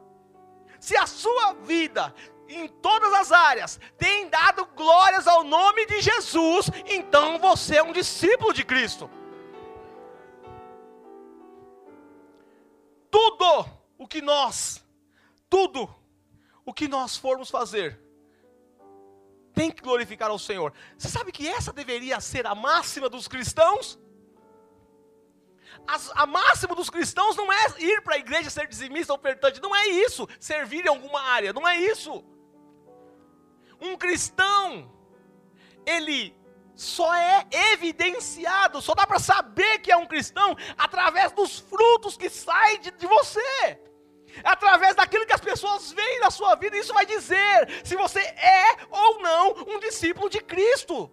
Se a sua vida, em todas as áreas, tem dado glórias ao nome de Jesus, então você é um discípulo de Cristo. Tudo o que nós, tudo o que nós formos fazer, tem que glorificar ao Senhor. Você sabe que essa deveria ser a máxima dos cristãos? A, a máxima dos cristãos não é ir para a igreja ser dizimista, ofertante, não é isso. Servir em alguma área, não é isso. Um cristão, ele só é evidenciado, só dá para saber que é um cristão através dos frutos que saem de, de você. Através daquilo que as pessoas veem na sua vida, isso vai dizer se você é ou não um discípulo de Cristo.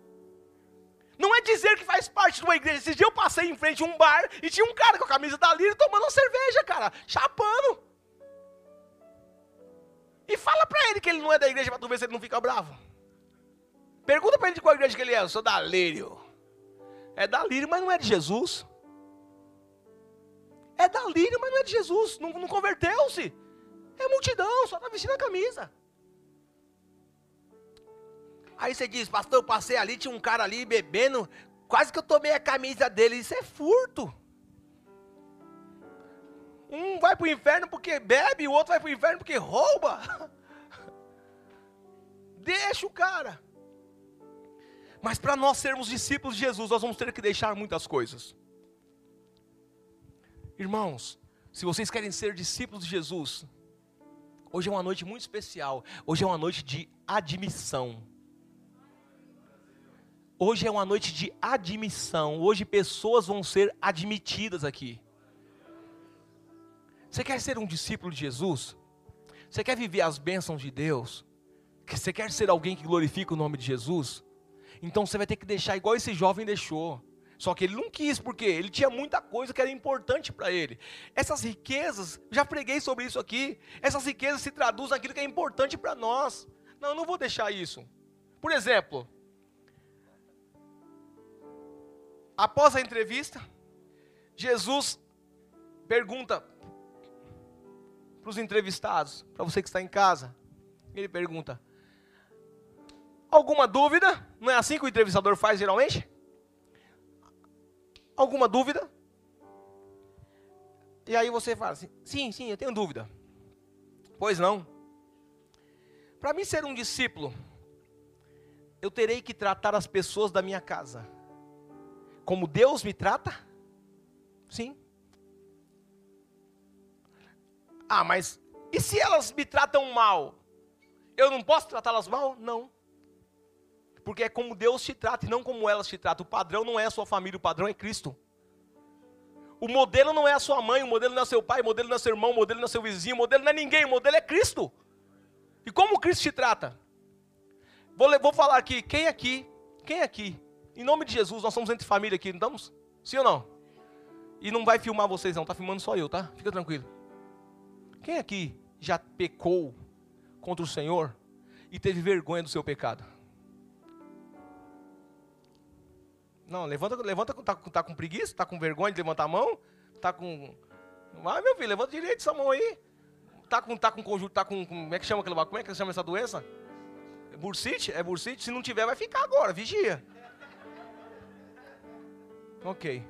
Não é dizer que faz parte de uma igreja. Esse dia eu passei em frente a um bar e tinha um cara com a camisa da Lira tomando uma cerveja, cara, chapando. E fala para ele que ele não é da igreja para tu ver se ele não fica bravo. Pergunta para ele de qual igreja que ele é. Eu sou da Lírio. É da Lírio, mas não é de Jesus. É da Lírio, mas não é de Jesus. Não, não converteu-se. É multidão, só está vestindo a camisa. Aí você diz, pastor, eu passei ali, tinha um cara ali bebendo, quase que eu tomei a camisa dele. Isso é furto. Um vai para o inferno porque bebe, o outro vai para o inferno porque rouba. Deixa o cara. Mas para nós sermos discípulos de Jesus, nós vamos ter que deixar muitas coisas. Irmãos, se vocês querem ser discípulos de Jesus, hoje é uma noite muito especial. Hoje é uma noite de admissão. Hoje é uma noite de admissão. Hoje pessoas vão ser admitidas aqui. Você quer ser um discípulo de Jesus? Você quer viver as bênçãos de Deus? Você quer ser alguém que glorifica o nome de Jesus? Então você vai ter que deixar igual esse jovem deixou. Só que ele não quis, porque ele tinha muita coisa que era importante para ele. Essas riquezas, já preguei sobre isso aqui. Essas riquezas se traduzem naquilo que é importante para nós. Não, eu não vou deixar isso. Por exemplo, após a entrevista, Jesus pergunta para os entrevistados, para você que está em casa, ele pergunta: Alguma dúvida? Não é assim que o entrevistador faz geralmente? Alguma dúvida? E aí você fala assim: sim, sim, eu tenho dúvida. Pois não. Para mim ser um discípulo, eu terei que tratar as pessoas da minha casa como Deus me trata? Sim. Ah, mas e se elas me tratam mal? Eu não posso tratá-las mal? Não. Porque é como Deus te trata e não como elas te tratam. O padrão não é a sua família, o padrão é Cristo. O modelo não é a sua mãe, o modelo não é seu pai, o modelo não é seu irmão, o modelo não é seu vizinho, o modelo não é ninguém, o modelo é Cristo. E como Cristo te trata? Vou, vou falar aqui, quem aqui, quem aqui, em nome de Jesus, nós somos entre família aqui, não estamos? Sim ou não? E não vai filmar vocês não, está filmando só eu, tá? Fica tranquilo. Quem aqui já pecou contra o Senhor e teve vergonha do seu pecado? Não, levanta, levanta, tá, tá com preguiça? Tá com vergonha de levantar a mão? Tá com. Vai, meu filho, levanta direito essa mão aí. Tá com, tá com conjunto, tá com. Como é que chama aquela Como é que chama essa doença? É bursite? É bursite? Se não tiver, vai ficar agora, vigia. Ok.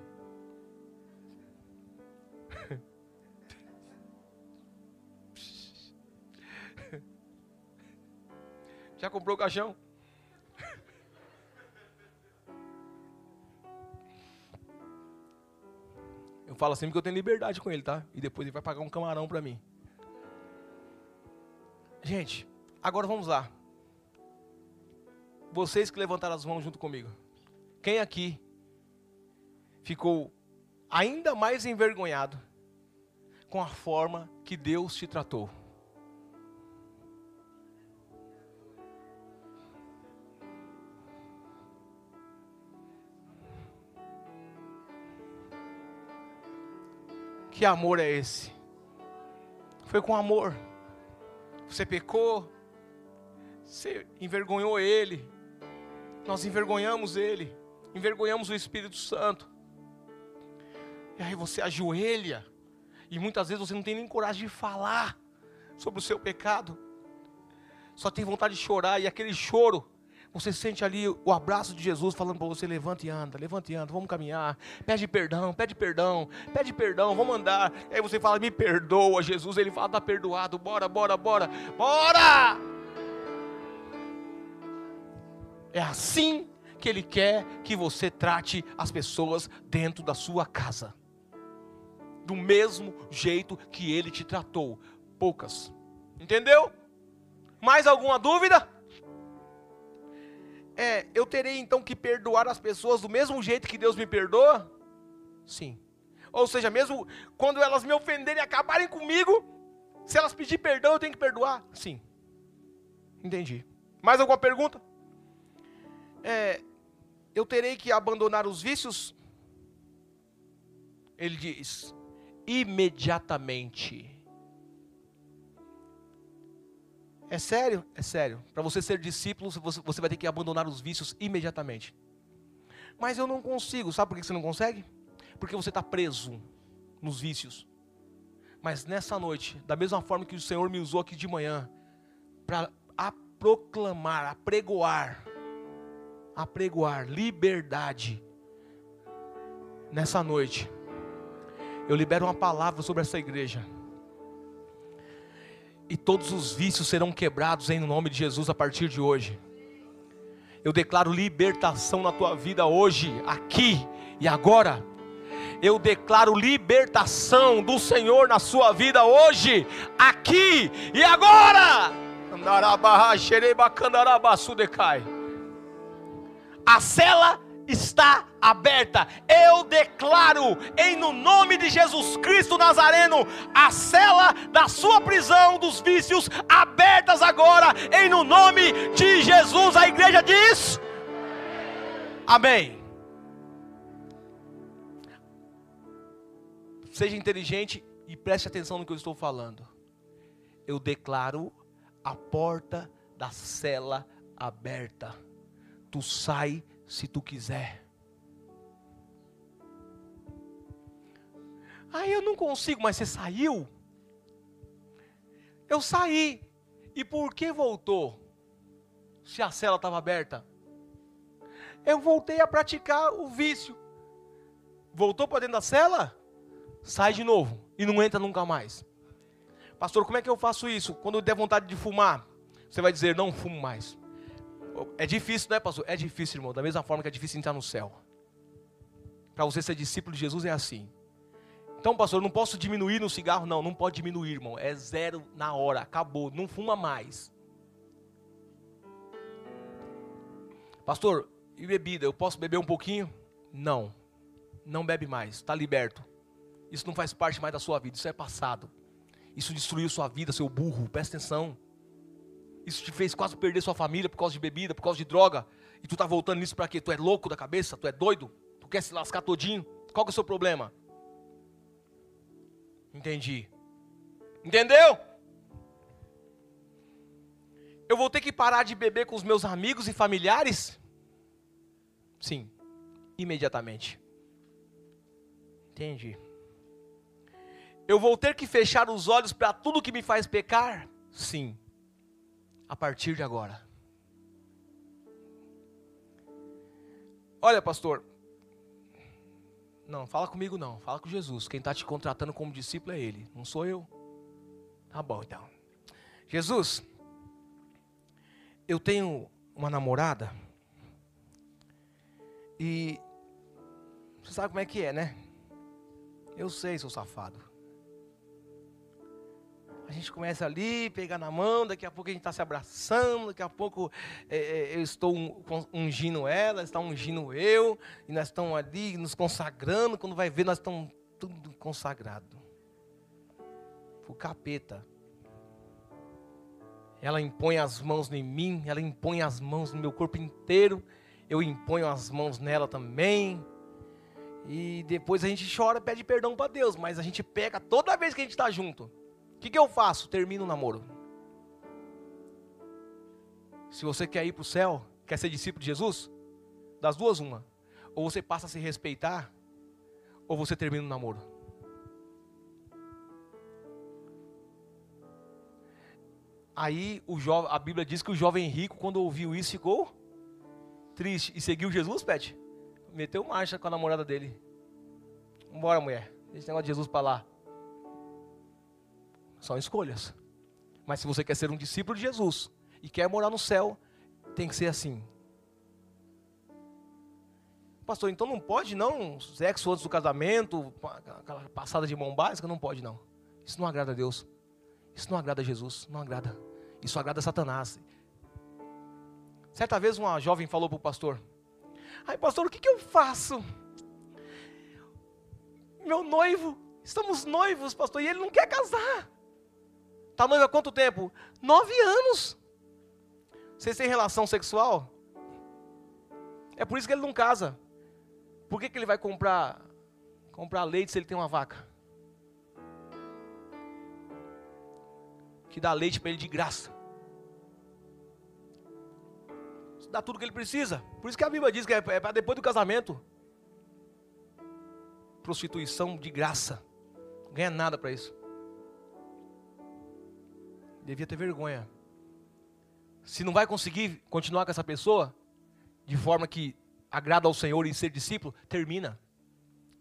Já comprou o caixão? Eu falo assim porque eu tenho liberdade com ele, tá? E depois ele vai pagar um camarão para mim. Gente, agora vamos lá. Vocês que levantaram as mãos junto comigo. Quem aqui ficou ainda mais envergonhado com a forma que Deus te tratou? Que amor é esse? Foi com amor. Você pecou, você envergonhou Ele, nós envergonhamos Ele, envergonhamos o Espírito Santo. E aí você ajoelha, e muitas vezes você não tem nem coragem de falar sobre o seu pecado, só tem vontade de chorar, e aquele choro você sente ali o abraço de Jesus falando para você: levanta e anda, levanta e anda, vamos caminhar. Pede perdão, pede perdão, pede perdão, vamos andar. Aí você fala: me perdoa, Jesus. Ele fala: está perdoado, bora, bora, bora, bora. É assim que Ele quer que você trate as pessoas dentro da sua casa, do mesmo jeito que Ele te tratou. Poucas, entendeu? Mais alguma dúvida? É, eu terei então que perdoar as pessoas do mesmo jeito que Deus me perdoa? Sim. Ou seja, mesmo quando elas me ofenderem e acabarem comigo, se elas pedir perdão, eu tenho que perdoar? Sim. Entendi. Mais alguma pergunta? É, eu terei que abandonar os vícios? Ele diz, imediatamente. É sério? É sério. Para você ser discípulo, você vai ter que abandonar os vícios imediatamente. Mas eu não consigo. Sabe por que você não consegue? Porque você está preso nos vícios. Mas nessa noite, da mesma forma que o Senhor me usou aqui de manhã, para proclamar, apregoar, apregoar liberdade, nessa noite, eu libero uma palavra sobre essa igreja. E todos os vícios serão quebrados em nome de Jesus a partir de hoje. Eu declaro libertação na tua vida hoje, aqui e agora. Eu declaro libertação do Senhor na sua vida hoje, aqui e agora. A cela está aberta. Eu declaro, em no nome de Jesus Cristo Nazareno, a cela da sua prisão dos vícios abertas agora, em no nome de Jesus. A igreja diz: Amém. Seja inteligente e preste atenção no que eu estou falando. Eu declaro a porta da cela aberta. Tu sai se tu quiser. Aí eu não consigo, mas você saiu? Eu saí. E por que voltou? Se a cela estava aberta. Eu voltei a praticar o vício. Voltou para dentro da cela? Sai de novo e não entra nunca mais. Pastor, como é que eu faço isso? Quando eu der vontade de fumar, você vai dizer: não fumo mais. É difícil, né, pastor? É difícil, irmão. Da mesma forma que é difícil entrar no céu. Para você ser discípulo de Jesus é assim. Então, pastor, eu não posso diminuir no cigarro? Não, não pode diminuir, irmão. É zero na hora, acabou. Não fuma mais. Pastor, e bebida? Eu posso beber um pouquinho? Não. Não bebe mais. Está liberto. Isso não faz parte mais da sua vida. Isso é passado. Isso destruiu sua vida, seu burro. Presta atenção. Isso te fez quase perder sua família por causa de bebida, por causa de droga. E tu tá voltando nisso para quê? Tu é louco da cabeça? Tu é doido? Tu quer se lascar todinho? Qual é o seu problema? Entendi. Entendeu? Eu vou ter que parar de beber com os meus amigos e familiares? Sim, imediatamente. Entendi. Eu vou ter que fechar os olhos para tudo que me faz pecar? Sim, a partir de agora. Olha, pastor. Não, fala comigo não. Fala com Jesus. Quem está te contratando como discípulo é Ele, não sou eu. Tá bom, então. Jesus, eu tenho uma namorada. E você sabe como é que é, né? Eu sei, seu safado. A gente começa ali, pegar na mão, daqui a pouco a gente está se abraçando, daqui a pouco é, é, eu estou ungindo ela, está ungindo eu, e nós estamos ali nos consagrando, quando vai ver, nós estamos tudo consagrado. O capeta. Ela impõe as mãos em mim, ela impõe as mãos no meu corpo inteiro, eu imponho as mãos nela também. E depois a gente chora, pede perdão para Deus, mas a gente pega toda vez que a gente está junto que, que eu faço? Termino o namoro. Se você quer ir para o céu, quer ser discípulo de Jesus, das duas, uma. Ou você passa a se respeitar, ou você termina o namoro. Aí o a Bíblia diz que o jovem rico, quando ouviu isso, ficou triste e seguiu Jesus, Pet. Meteu marcha com a namorada dele. Vambora, mulher. Deixa esse negócio de Jesus para lá. São escolhas. Mas se você quer ser um discípulo de Jesus e quer morar no céu, tem que ser assim. Pastor, então não pode não sexo antes do casamento, aquela passada de mão básica, não pode não. Isso não agrada a Deus. Isso não agrada a Jesus, não agrada. Isso agrada a Satanás. Certa vez uma jovem falou para o pastor: Ai, pastor, o que, que eu faço? Meu noivo, estamos noivos, pastor, e ele não quer casar. Está noiva há quanto tempo? Nove anos. Vocês têm relação sexual? É por isso que ele não casa. Por que, que ele vai comprar, comprar leite se ele tem uma vaca? Que dá leite para ele de graça. Dá tudo que ele precisa. Por isso que a Bíblia diz que é, é para depois do casamento. Prostituição de graça. Não ganha nada para isso. Devia ter vergonha. Se não vai conseguir continuar com essa pessoa, de forma que agrada ao Senhor em ser discípulo, termina.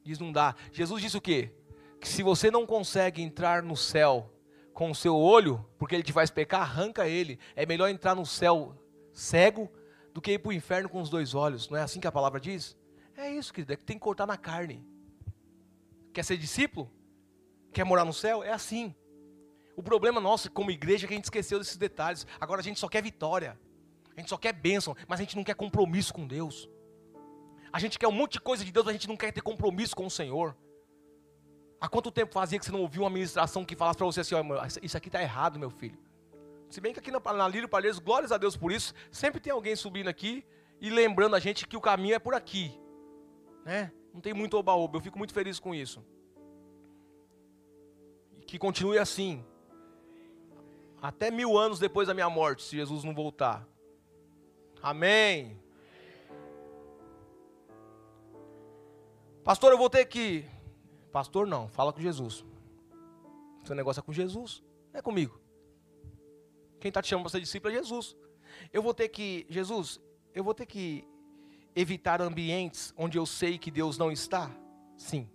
Diz não dá. Jesus disse o quê? Que se você não consegue entrar no céu com o seu olho, porque ele te faz pecar, arranca ele. É melhor entrar no céu cego do que ir para o inferno com os dois olhos. Não é assim que a palavra diz? É isso, querido, é que tem que cortar na carne. Quer ser discípulo? Quer morar no céu? É assim. O problema nosso como igreja é que a gente esqueceu desses detalhes. Agora a gente só quer vitória. A gente só quer bênção, mas a gente não quer compromisso com Deus. A gente quer um monte de coisa de Deus, mas a gente não quer ter compromisso com o Senhor. Há quanto tempo fazia que você não ouviu uma ministração que falasse para você assim, isso aqui está errado, meu filho. Se bem que aqui na, na Lírio Palheiros, glórias a Deus por isso, sempre tem alguém subindo aqui e lembrando a gente que o caminho é por aqui. Né? Não tem muito oba-oba, eu fico muito feliz com isso. Que continue assim. Até mil anos depois da minha morte, se Jesus não voltar. Amém. Pastor, eu vou ter que. Pastor, não, fala com Jesus. Seu negócio é com Jesus, não é comigo. Quem está te chamando para ser discípulo é Jesus. Eu vou ter que. Jesus, eu vou ter que evitar ambientes onde eu sei que Deus não está? Sim,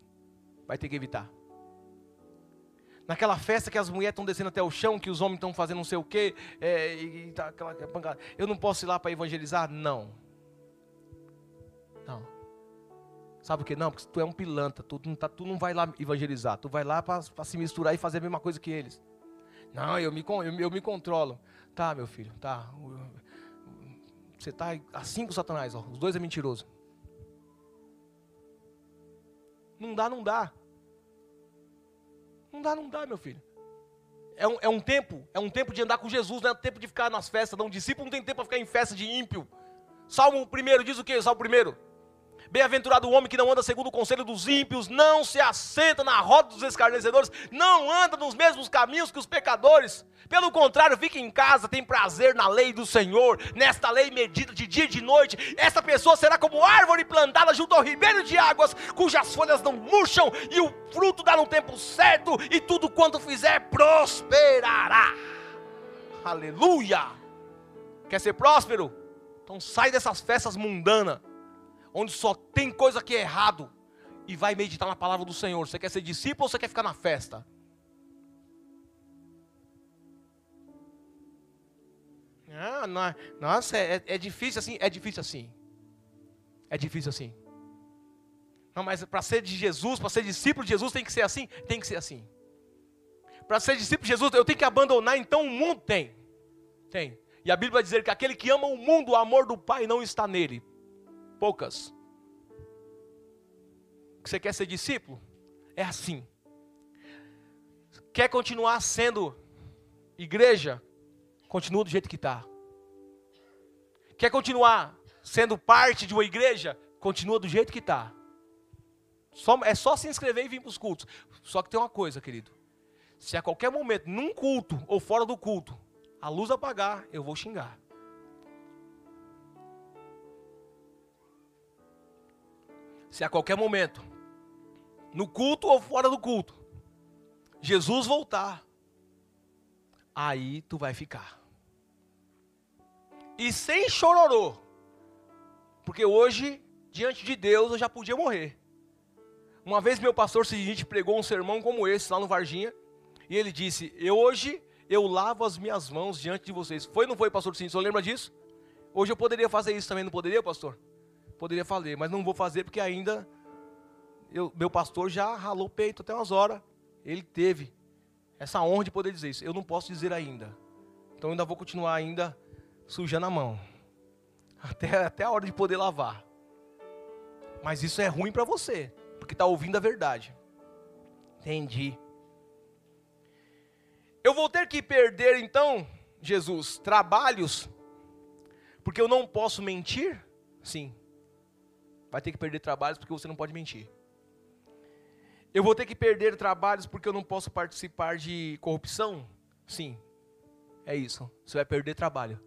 vai ter que evitar. Naquela festa que as mulheres estão descendo até o chão, que os homens estão fazendo não sei o quê, é, e, tá aquela pancada. Eu não posso ir lá para evangelizar? Não. Não. Sabe por quê? Não, porque tu é um pilantra, tu não, tá, tu não vai lá evangelizar, tu vai lá para se misturar e fazer a mesma coisa que eles. Não, eu me, eu, eu me controlo. Tá, meu filho, tá. Você está assim com Satanás, ó. os dois é mentiroso. Não dá, não dá. Não dá, não dá, meu filho. É um, é um tempo, é um tempo de andar com Jesus, não é um tempo de ficar nas festas. Não, um discípulo não tem tempo para ficar em festa de ímpio. Salmo primeiro diz o que? Salmo primeiro. Bem-aventurado o homem que não anda segundo o conselho dos ímpios, não se assenta na roda dos escarnecedores, não anda nos mesmos caminhos que os pecadores. Pelo contrário, fica em casa, tem prazer na lei do Senhor, nesta lei medida de dia e de noite. Essa pessoa será como árvore plantada junto ao ribeiro de águas, cujas folhas não murcham e o fruto dá no tempo certo, e tudo quanto fizer prosperará. Aleluia! Quer ser próspero? Então sai dessas festas mundanas onde só tem coisa que é errado, e vai meditar na palavra do Senhor. Você quer ser discípulo ou você quer ficar na festa? Ah, não, nossa, é, é difícil assim? É difícil assim. É difícil assim. Não, mas para ser de Jesus, para ser discípulo de Jesus, tem que ser assim? Tem que ser assim. Para ser discípulo de Jesus, eu tenho que abandonar então o mundo? Tem. Tem. E a Bíblia vai dizer que aquele que ama o mundo, o amor do Pai não está nele poucas. Você quer ser discípulo? É assim. Quer continuar sendo igreja? Continua do jeito que está. Quer continuar sendo parte de uma igreja? Continua do jeito que está. é só se inscrever e vir para os cultos. Só que tem uma coisa, querido. Se a qualquer momento, num culto ou fora do culto, a luz apagar, eu vou xingar. Se a qualquer momento, no culto ou fora do culto, Jesus voltar, aí tu vai ficar. E sem chororô, porque hoje, diante de Deus, eu já podia morrer. Uma vez meu pastor seguinte pregou um sermão como esse lá no Varginha, e ele disse: Eu hoje eu lavo as minhas mãos diante de vocês. Foi não foi, pastor Cinto? Você lembra disso? Hoje eu poderia fazer isso também, não poderia, pastor? Poderia fazer, mas não vou fazer porque ainda eu, meu pastor já ralou o peito até umas horas. Ele teve essa honra de poder dizer isso. Eu não posso dizer ainda. Então ainda vou continuar ainda sujando a mão. Até, até a hora de poder lavar. Mas isso é ruim para você, porque está ouvindo a verdade. Entendi. Eu vou ter que perder então, Jesus, trabalhos, porque eu não posso mentir? Sim vai ter que perder trabalhos porque você não pode mentir. Eu vou ter que perder trabalhos porque eu não posso participar de corrupção? Sim, é isso. Você vai perder trabalho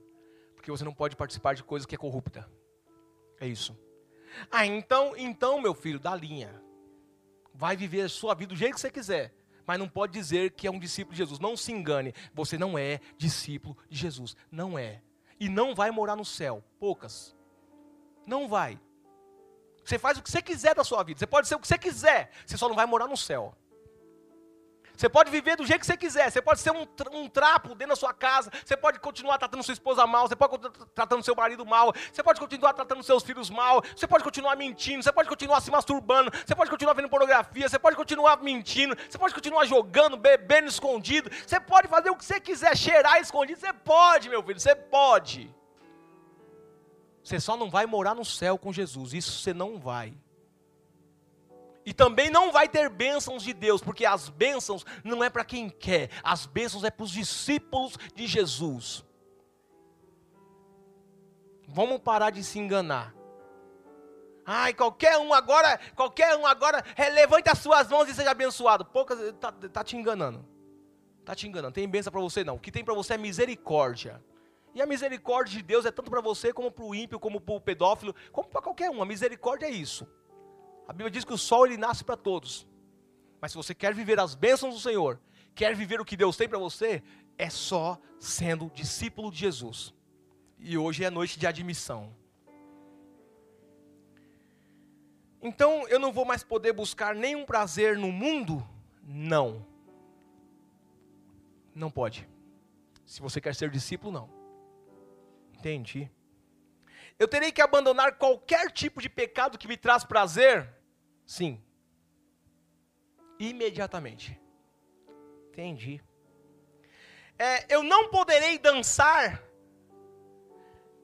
porque você não pode participar de coisa que é corrupta. É isso. Ah, então, então, meu filho, dá linha. Vai viver a sua vida do jeito que você quiser, mas não pode dizer que é um discípulo de Jesus. Não se engane, você não é discípulo de Jesus. Não é. E não vai morar no céu. Poucas. Não vai. Você faz o que você quiser da sua vida. Você pode ser o que você quiser. Você só não vai morar no céu. Você pode viver do jeito que você quiser. Você pode ser um, um, trapo dentro da sua casa. Você pode continuar tratando sua esposa mal. Você pode continuar tratando seu marido mal. Você pode continuar tratando seus filhos mal. Você pode continuar mentindo. Você pode continuar se masturbando. Você pode continuar vendo pornografia. Você pode continuar mentindo. Você pode continuar jogando, bebendo escondido. Você pode fazer o que você quiser, cheirar escondido. Você pode, meu filho. Você pode. Você só não vai morar no céu com Jesus. Isso você não vai. E também não vai ter bênçãos de Deus, porque as bênçãos não é para quem quer, as bênçãos é para os discípulos de Jesus. Vamos parar de se enganar. Ai, qualquer um agora, qualquer um agora, levante as suas mãos e seja abençoado. Poucas, tá, tá te enganando. Tá te enganando. Tem bênção para você não. O que tem para você é misericórdia. E a misericórdia de Deus é tanto para você como para o ímpio, como para o pedófilo, como para qualquer um. A misericórdia é isso. A Bíblia diz que o sol ele nasce para todos. Mas se você quer viver as bênçãos do Senhor, quer viver o que Deus tem para você, é só sendo discípulo de Jesus. E hoje é noite de admissão. Então eu não vou mais poder buscar nenhum prazer no mundo? Não. Não pode. Se você quer ser discípulo, não. Entendi. Eu terei que abandonar qualquer tipo de pecado que me traz prazer? Sim. Imediatamente. Entendi. É, eu não poderei dançar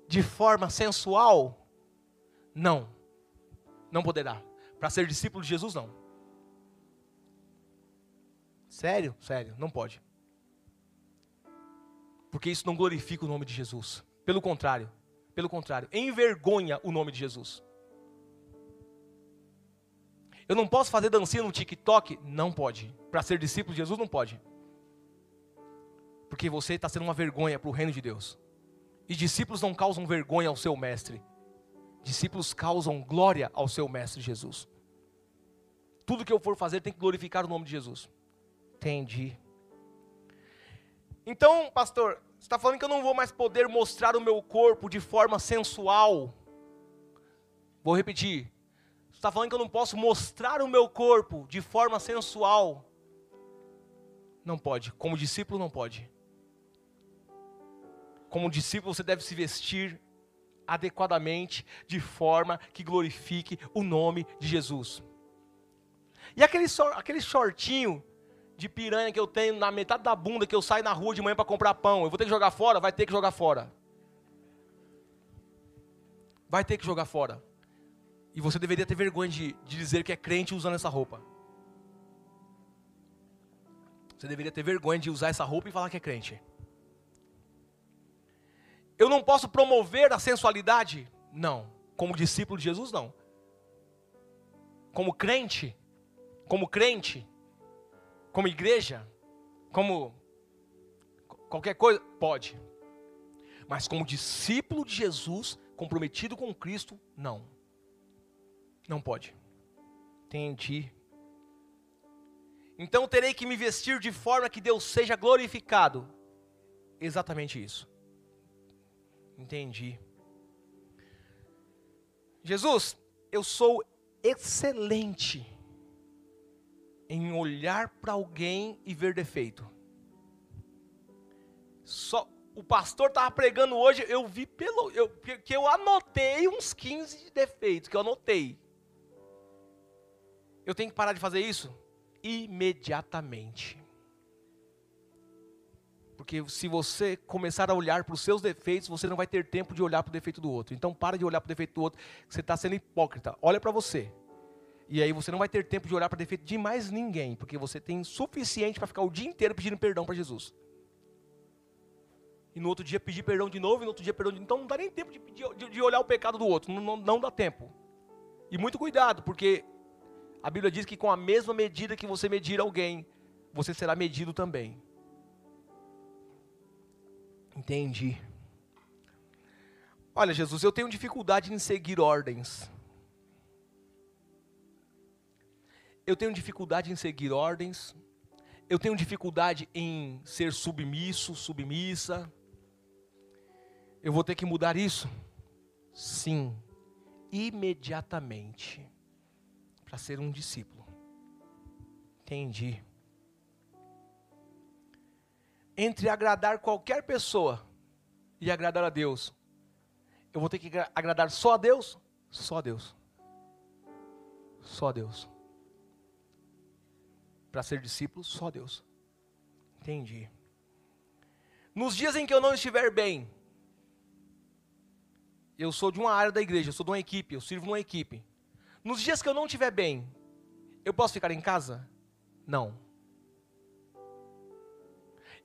de forma sensual? Não. Não poderá. Para ser discípulo de Jesus, não. Sério? Sério, não pode. Porque isso não glorifica o nome de Jesus. Pelo contrário, pelo contrário, envergonha o nome de Jesus. Eu não posso fazer dancinha no TikTok? Não pode. Para ser discípulo de Jesus, não pode. Porque você está sendo uma vergonha para o reino de Deus. E discípulos não causam vergonha ao seu mestre. Discípulos causam glória ao seu mestre Jesus. Tudo que eu for fazer tem que glorificar o nome de Jesus. Entendi. Então, pastor, você está falando que eu não vou mais poder mostrar o meu corpo de forma sensual. Vou repetir está falando que eu não posso mostrar o meu corpo de forma sensual. Não pode. Como discípulo, não pode. Como discípulo, você deve se vestir adequadamente, de forma que glorifique o nome de Jesus. E aquele, aquele shortinho de piranha que eu tenho na metade da bunda que eu saio na rua de manhã para comprar pão, eu vou ter que jogar fora? Vai ter que jogar fora. Vai ter que jogar fora. E você deveria ter vergonha de, de dizer que é crente usando essa roupa. Você deveria ter vergonha de usar essa roupa e falar que é crente. Eu não posso promover a sensualidade? Não. Como discípulo de Jesus, não. Como crente? Como crente? Como igreja? Como qualquer coisa? Pode. Mas como discípulo de Jesus, comprometido com Cristo, não. Não pode. Entendi. Então terei que me vestir de forma que Deus seja glorificado. Exatamente isso. Entendi. Jesus, eu sou excelente em olhar para alguém e ver defeito. Só o pastor estava pregando hoje, eu vi pelo eu, que eu anotei uns 15 defeitos que eu anotei. Eu tenho que parar de fazer isso imediatamente. Porque se você começar a olhar para os seus defeitos, você não vai ter tempo de olhar para o defeito do outro. Então para de olhar para o defeito do outro, você está sendo hipócrita. Olha para você. E aí você não vai ter tempo de olhar para defeito de mais ninguém, porque você tem suficiente para ficar o dia inteiro pedindo perdão para Jesus. E no outro dia pedir perdão de novo, e no outro dia perdão de novo. Então não dá nem tempo de, pedir, de, de olhar o pecado do outro. Não, não, não dá tempo. E muito cuidado, porque a Bíblia diz que com a mesma medida que você medir alguém, você será medido também. Entendi. Olha, Jesus, eu tenho dificuldade em seguir ordens. Eu tenho dificuldade em seguir ordens. Eu tenho dificuldade em ser submisso, submissa. Eu vou ter que mudar isso? Sim, imediatamente, para ser um discípulo. Entendi. Entre agradar qualquer pessoa e agradar a Deus, eu vou ter que agradar só a Deus? Só a Deus. Só a Deus. Para ser discípulo, só Deus. Entendi. Nos dias em que eu não estiver bem, eu sou de uma área da igreja, eu sou de uma equipe, eu sirvo numa equipe. Nos dias que eu não estiver bem, eu posso ficar em casa? Não.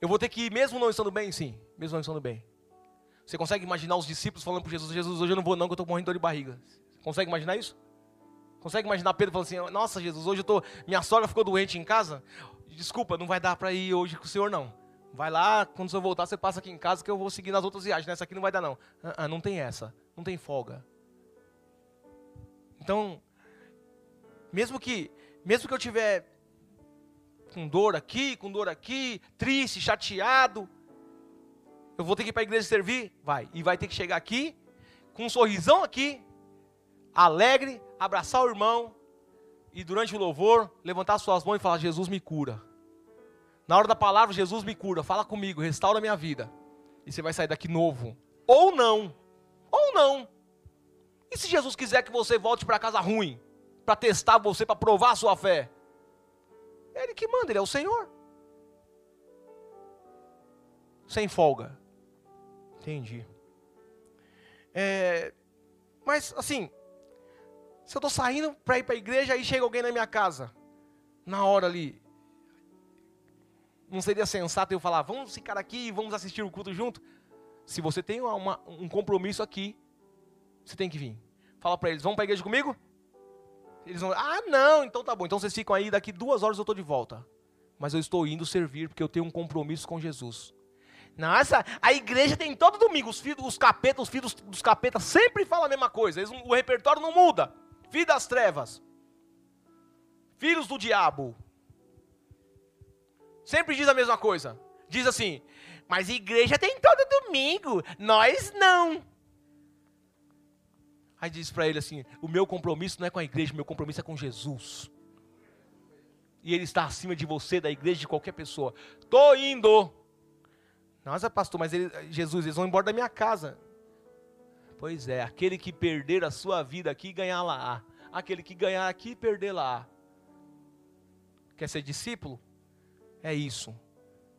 Eu vou ter que ir mesmo não estando bem? Sim, mesmo não estando bem. Você consegue imaginar os discípulos falando para Jesus: Jesus, hoje eu não vou não, que eu estou morrendo de dor de barriga. Consegue imaginar isso? Consegue imaginar Pedro falando assim: Nossa, Jesus, hoje eu tô, minha sogra ficou doente em casa. Desculpa, não vai dar para ir hoje com o Senhor não. Vai lá, quando você voltar, você passa aqui em casa que eu vou seguir nas outras viagens. Nessa aqui não vai dar não. Ah, ah, não tem essa, não tem folga. Então, mesmo que, mesmo que eu tiver com dor aqui, com dor aqui, triste, chateado, eu vou ter que ir para a igreja servir? Vai. E vai ter que chegar aqui, com um sorrisão aqui, alegre, abraçar o irmão, e durante o louvor, levantar suas mãos e falar: Jesus me cura. Na hora da palavra, Jesus me cura, fala comigo, restaura minha vida. E você vai sair daqui novo. Ou não. Ou não. E se Jesus quiser que você volte para casa ruim? Para testar você, para provar a sua fé? É Ele que manda, Ele é o Senhor. Sem folga. Entendi. É, mas, assim, se eu estou saindo para ir para a igreja, aí chega alguém na minha casa, na hora ali, não seria sensato eu falar, vamos ficar aqui e vamos assistir o culto junto? Se você tem uma, um compromisso aqui, você tem que vir. Fala para eles, vamos para a igreja comigo? Eles vão, ah, não, então tá bom. Então vocês ficam aí, daqui duas horas eu estou de volta. Mas eu estou indo servir porque eu tenho um compromisso com Jesus. Nossa, a igreja tem todo domingo, os filhos, os capetas, os filhos dos capetas sempre falam a mesma coisa. Eles, o repertório não muda. Filho das trevas. Filhos do diabo. Sempre diz a mesma coisa. Diz assim: Mas igreja tem todo domingo, nós não. Aí diz para ele assim: O meu compromisso não é com a igreja, o meu compromisso é com Jesus. E ele está acima de você, da igreja, de qualquer pessoa. Tô indo. Nossa, pastor, mas ele, Jesus, eles vão embora da minha casa. Pois é, aquele que perder a sua vida aqui ganhar lá. Aquele que ganhar aqui perder lá. Quer ser discípulo? É isso.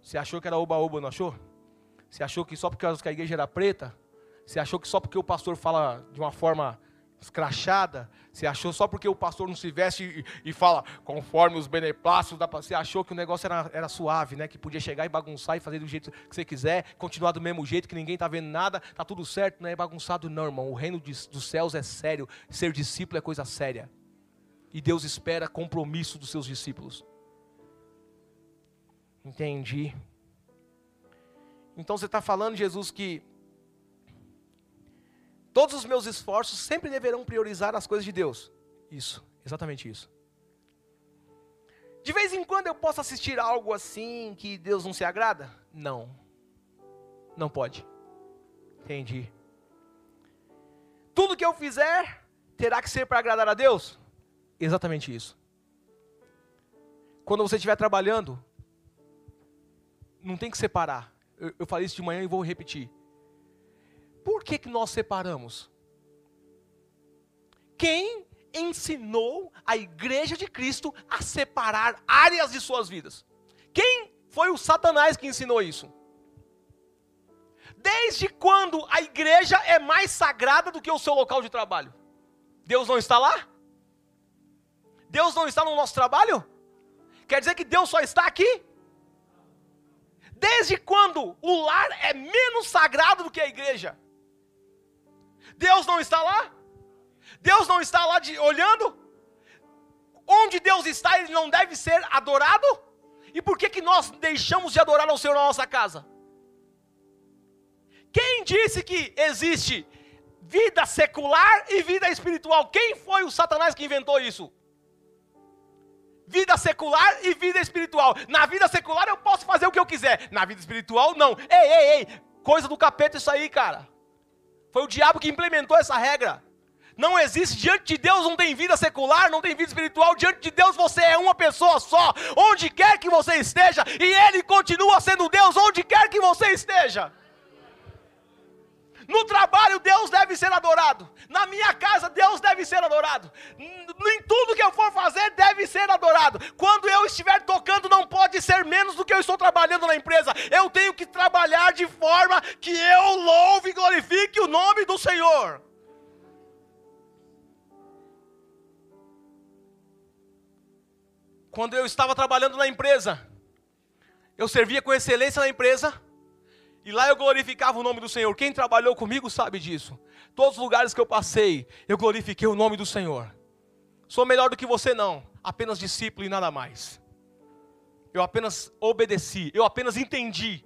Você achou que era oba-oba, não achou? Você achou que só porque a igreja era preta? Você achou que só porque o pastor fala de uma forma escrachada, você achou só porque o pastor não se veste e, e fala conforme os beneplácitos você achou que o negócio era, era suave, né? Que podia chegar e bagunçar e fazer do jeito que você quiser, continuar do mesmo jeito que ninguém está vendo nada, tá tudo certo, não é bagunçado não, irmão. O reino de, dos céus é sério, ser discípulo é coisa séria. E Deus espera compromisso dos seus discípulos. Entendi. Então você está falando, Jesus, que Todos os meus esforços sempre deverão priorizar as coisas de Deus. Isso, exatamente isso. De vez em quando eu posso assistir algo assim que Deus não se agrada? Não. Não pode. Entendi. Tudo que eu fizer terá que ser para agradar a Deus? Exatamente isso. Quando você estiver trabalhando, não tem que separar. Eu, eu falei isso de manhã e vou repetir. Por que, que nós separamos? Quem ensinou a igreja de Cristo a separar áreas de suas vidas? Quem foi o Satanás que ensinou isso? Desde quando a igreja é mais sagrada do que o seu local de trabalho? Deus não está lá? Deus não está no nosso trabalho? Quer dizer que Deus só está aqui? Desde quando o lar é menos sagrado do que a igreja? Deus não está lá? Deus não está lá de, olhando? Onde Deus está, Ele não deve ser adorado? E por que, que nós deixamos de adorar ao Senhor na nossa casa? Quem disse que existe vida secular e vida espiritual? Quem foi o Satanás que inventou isso? vida secular e vida espiritual. Na vida secular eu posso fazer o que eu quiser, na vida espiritual não. Ei, ei, ei, coisa do capeta isso aí, cara. Foi o diabo que implementou essa regra. Não existe, diante de Deus não tem vida secular, não tem vida espiritual, diante de Deus você é uma pessoa só, onde quer que você esteja, e Ele continua sendo Deus onde quer que você esteja. No trabalho, Deus deve ser adorado. Na minha casa, Deus deve ser adorado. Em tudo que eu for fazer, deve ser adorado. Quando eu estiver tocando, não pode ser menos do que eu estou trabalhando na empresa. Eu tenho que trabalhar de forma que eu louve e glorifique o nome do Senhor. Quando eu estava trabalhando na empresa, eu servia com excelência na empresa e lá eu glorificava o nome do Senhor. Quem trabalhou comigo sabe disso. Todos os lugares que eu passei, eu glorifiquei o nome do Senhor. Sou melhor do que você, não. Apenas discípulo e nada mais. Eu apenas obedeci. Eu apenas entendi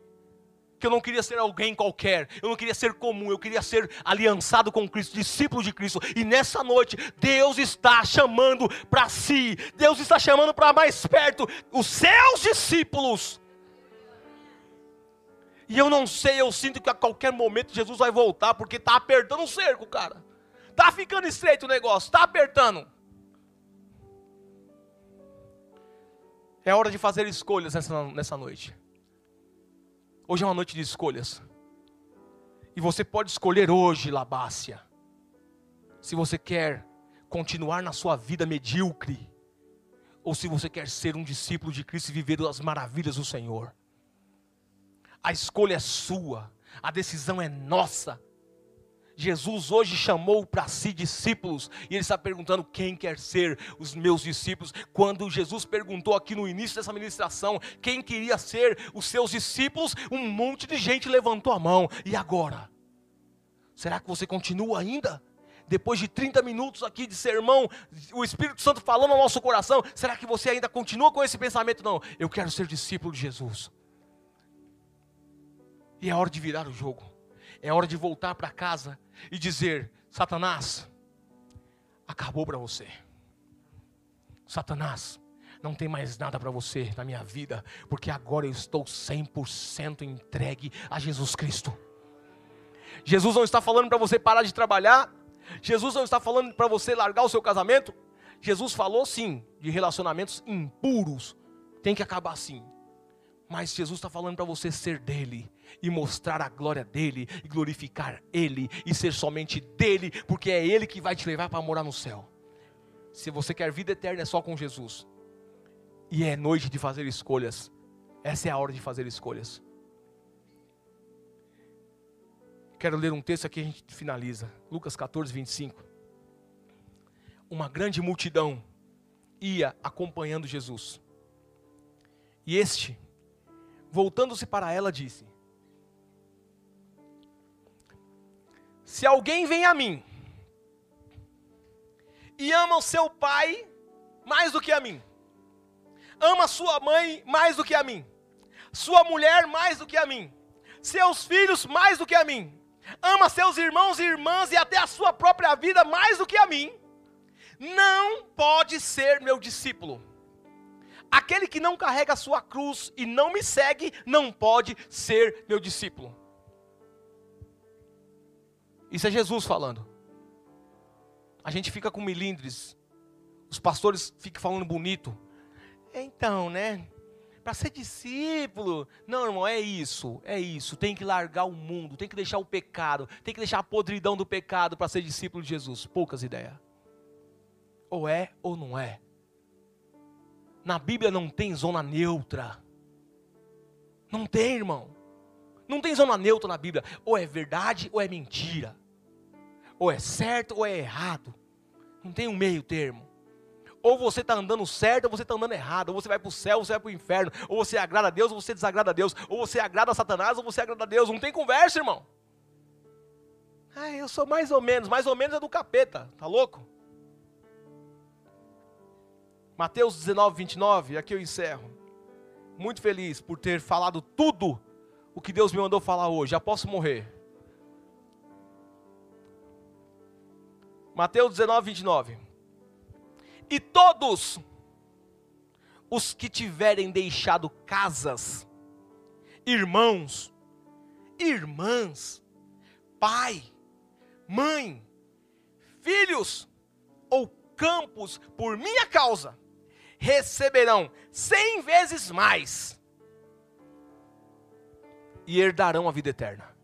que eu não queria ser alguém qualquer, eu não queria ser comum, eu queria ser aliançado com Cristo, discípulo de Cristo. E nessa noite, Deus está chamando para si, Deus está chamando para mais perto os seus discípulos. E eu não sei, eu sinto que a qualquer momento Jesus vai voltar, porque está apertando o cerco, cara. Está ficando estreito o negócio, está apertando. É hora de fazer escolhas nessa, nessa noite. Hoje é uma noite de escolhas. E você pode escolher hoje, Labácia. Se você quer continuar na sua vida medíocre, ou se você quer ser um discípulo de Cristo e viver as maravilhas do Senhor. A escolha é sua, a decisão é nossa. Jesus hoje chamou para si discípulos, e ele está perguntando quem quer ser os meus discípulos. Quando Jesus perguntou aqui no início dessa ministração, quem queria ser os seus discípulos, um monte de gente levantou a mão. E agora? Será que você continua ainda? Depois de 30 minutos aqui de sermão, o Espírito Santo falando ao nosso coração, será que você ainda continua com esse pensamento? Não, eu quero ser discípulo de Jesus. E é hora de virar o jogo. É hora de voltar para casa e dizer: Satanás, acabou para você. Satanás, não tem mais nada para você na minha vida, porque agora eu estou 100% entregue a Jesus Cristo. Jesus não está falando para você parar de trabalhar, Jesus não está falando para você largar o seu casamento. Jesus falou sim de relacionamentos impuros, tem que acabar sim. Mas Jesus está falando para você ser dele e mostrar a glória dele e glorificar ele e ser somente dele, porque é ele que vai te levar para morar no céu. Se você quer vida eterna, é só com Jesus. E é noite de fazer escolhas. Essa é a hora de fazer escolhas. Quero ler um texto aqui a gente finaliza. Lucas 14, 25. Uma grande multidão ia acompanhando Jesus. E este voltando-se para ela, disse: Se alguém vem a mim e ama o seu pai mais do que a mim, ama sua mãe mais do que a mim, sua mulher mais do que a mim, seus filhos mais do que a mim, ama seus irmãos e irmãs e até a sua própria vida mais do que a mim, não pode ser meu discípulo. Aquele que não carrega a sua cruz e não me segue, não pode ser meu discípulo. Isso é Jesus falando. A gente fica com milindres. Os pastores ficam falando bonito. Então, né? Para ser discípulo. Não, irmão, é isso. É isso. Tem que largar o mundo. Tem que deixar o pecado. Tem que deixar a podridão do pecado para ser discípulo de Jesus. Poucas ideias. Ou é ou não é. Na Bíblia não tem zona neutra. Não tem, irmão. Não tem zona neutra na Bíblia. Ou é verdade ou é mentira. Ou é certo ou é errado. Não tem um meio termo. Ou você está andando certo ou você está andando errado. Ou você vai para o céu ou você vai para o inferno. Ou você agrada a Deus ou você desagrada a Deus. Ou você agrada a Satanás ou você agrada a Deus. Não tem conversa, irmão. Ah, eu sou mais ou menos. Mais ou menos é do capeta. Tá louco? Mateus 19, 29, aqui eu encerro. Muito feliz por ter falado tudo o que Deus me mandou falar hoje. Já posso morrer. Mateus 19, 29. E todos os que tiverem deixado casas, irmãos, irmãs, pai, mãe, filhos ou campos por minha causa, receberão cem vezes mais e herdarão a vida eterna.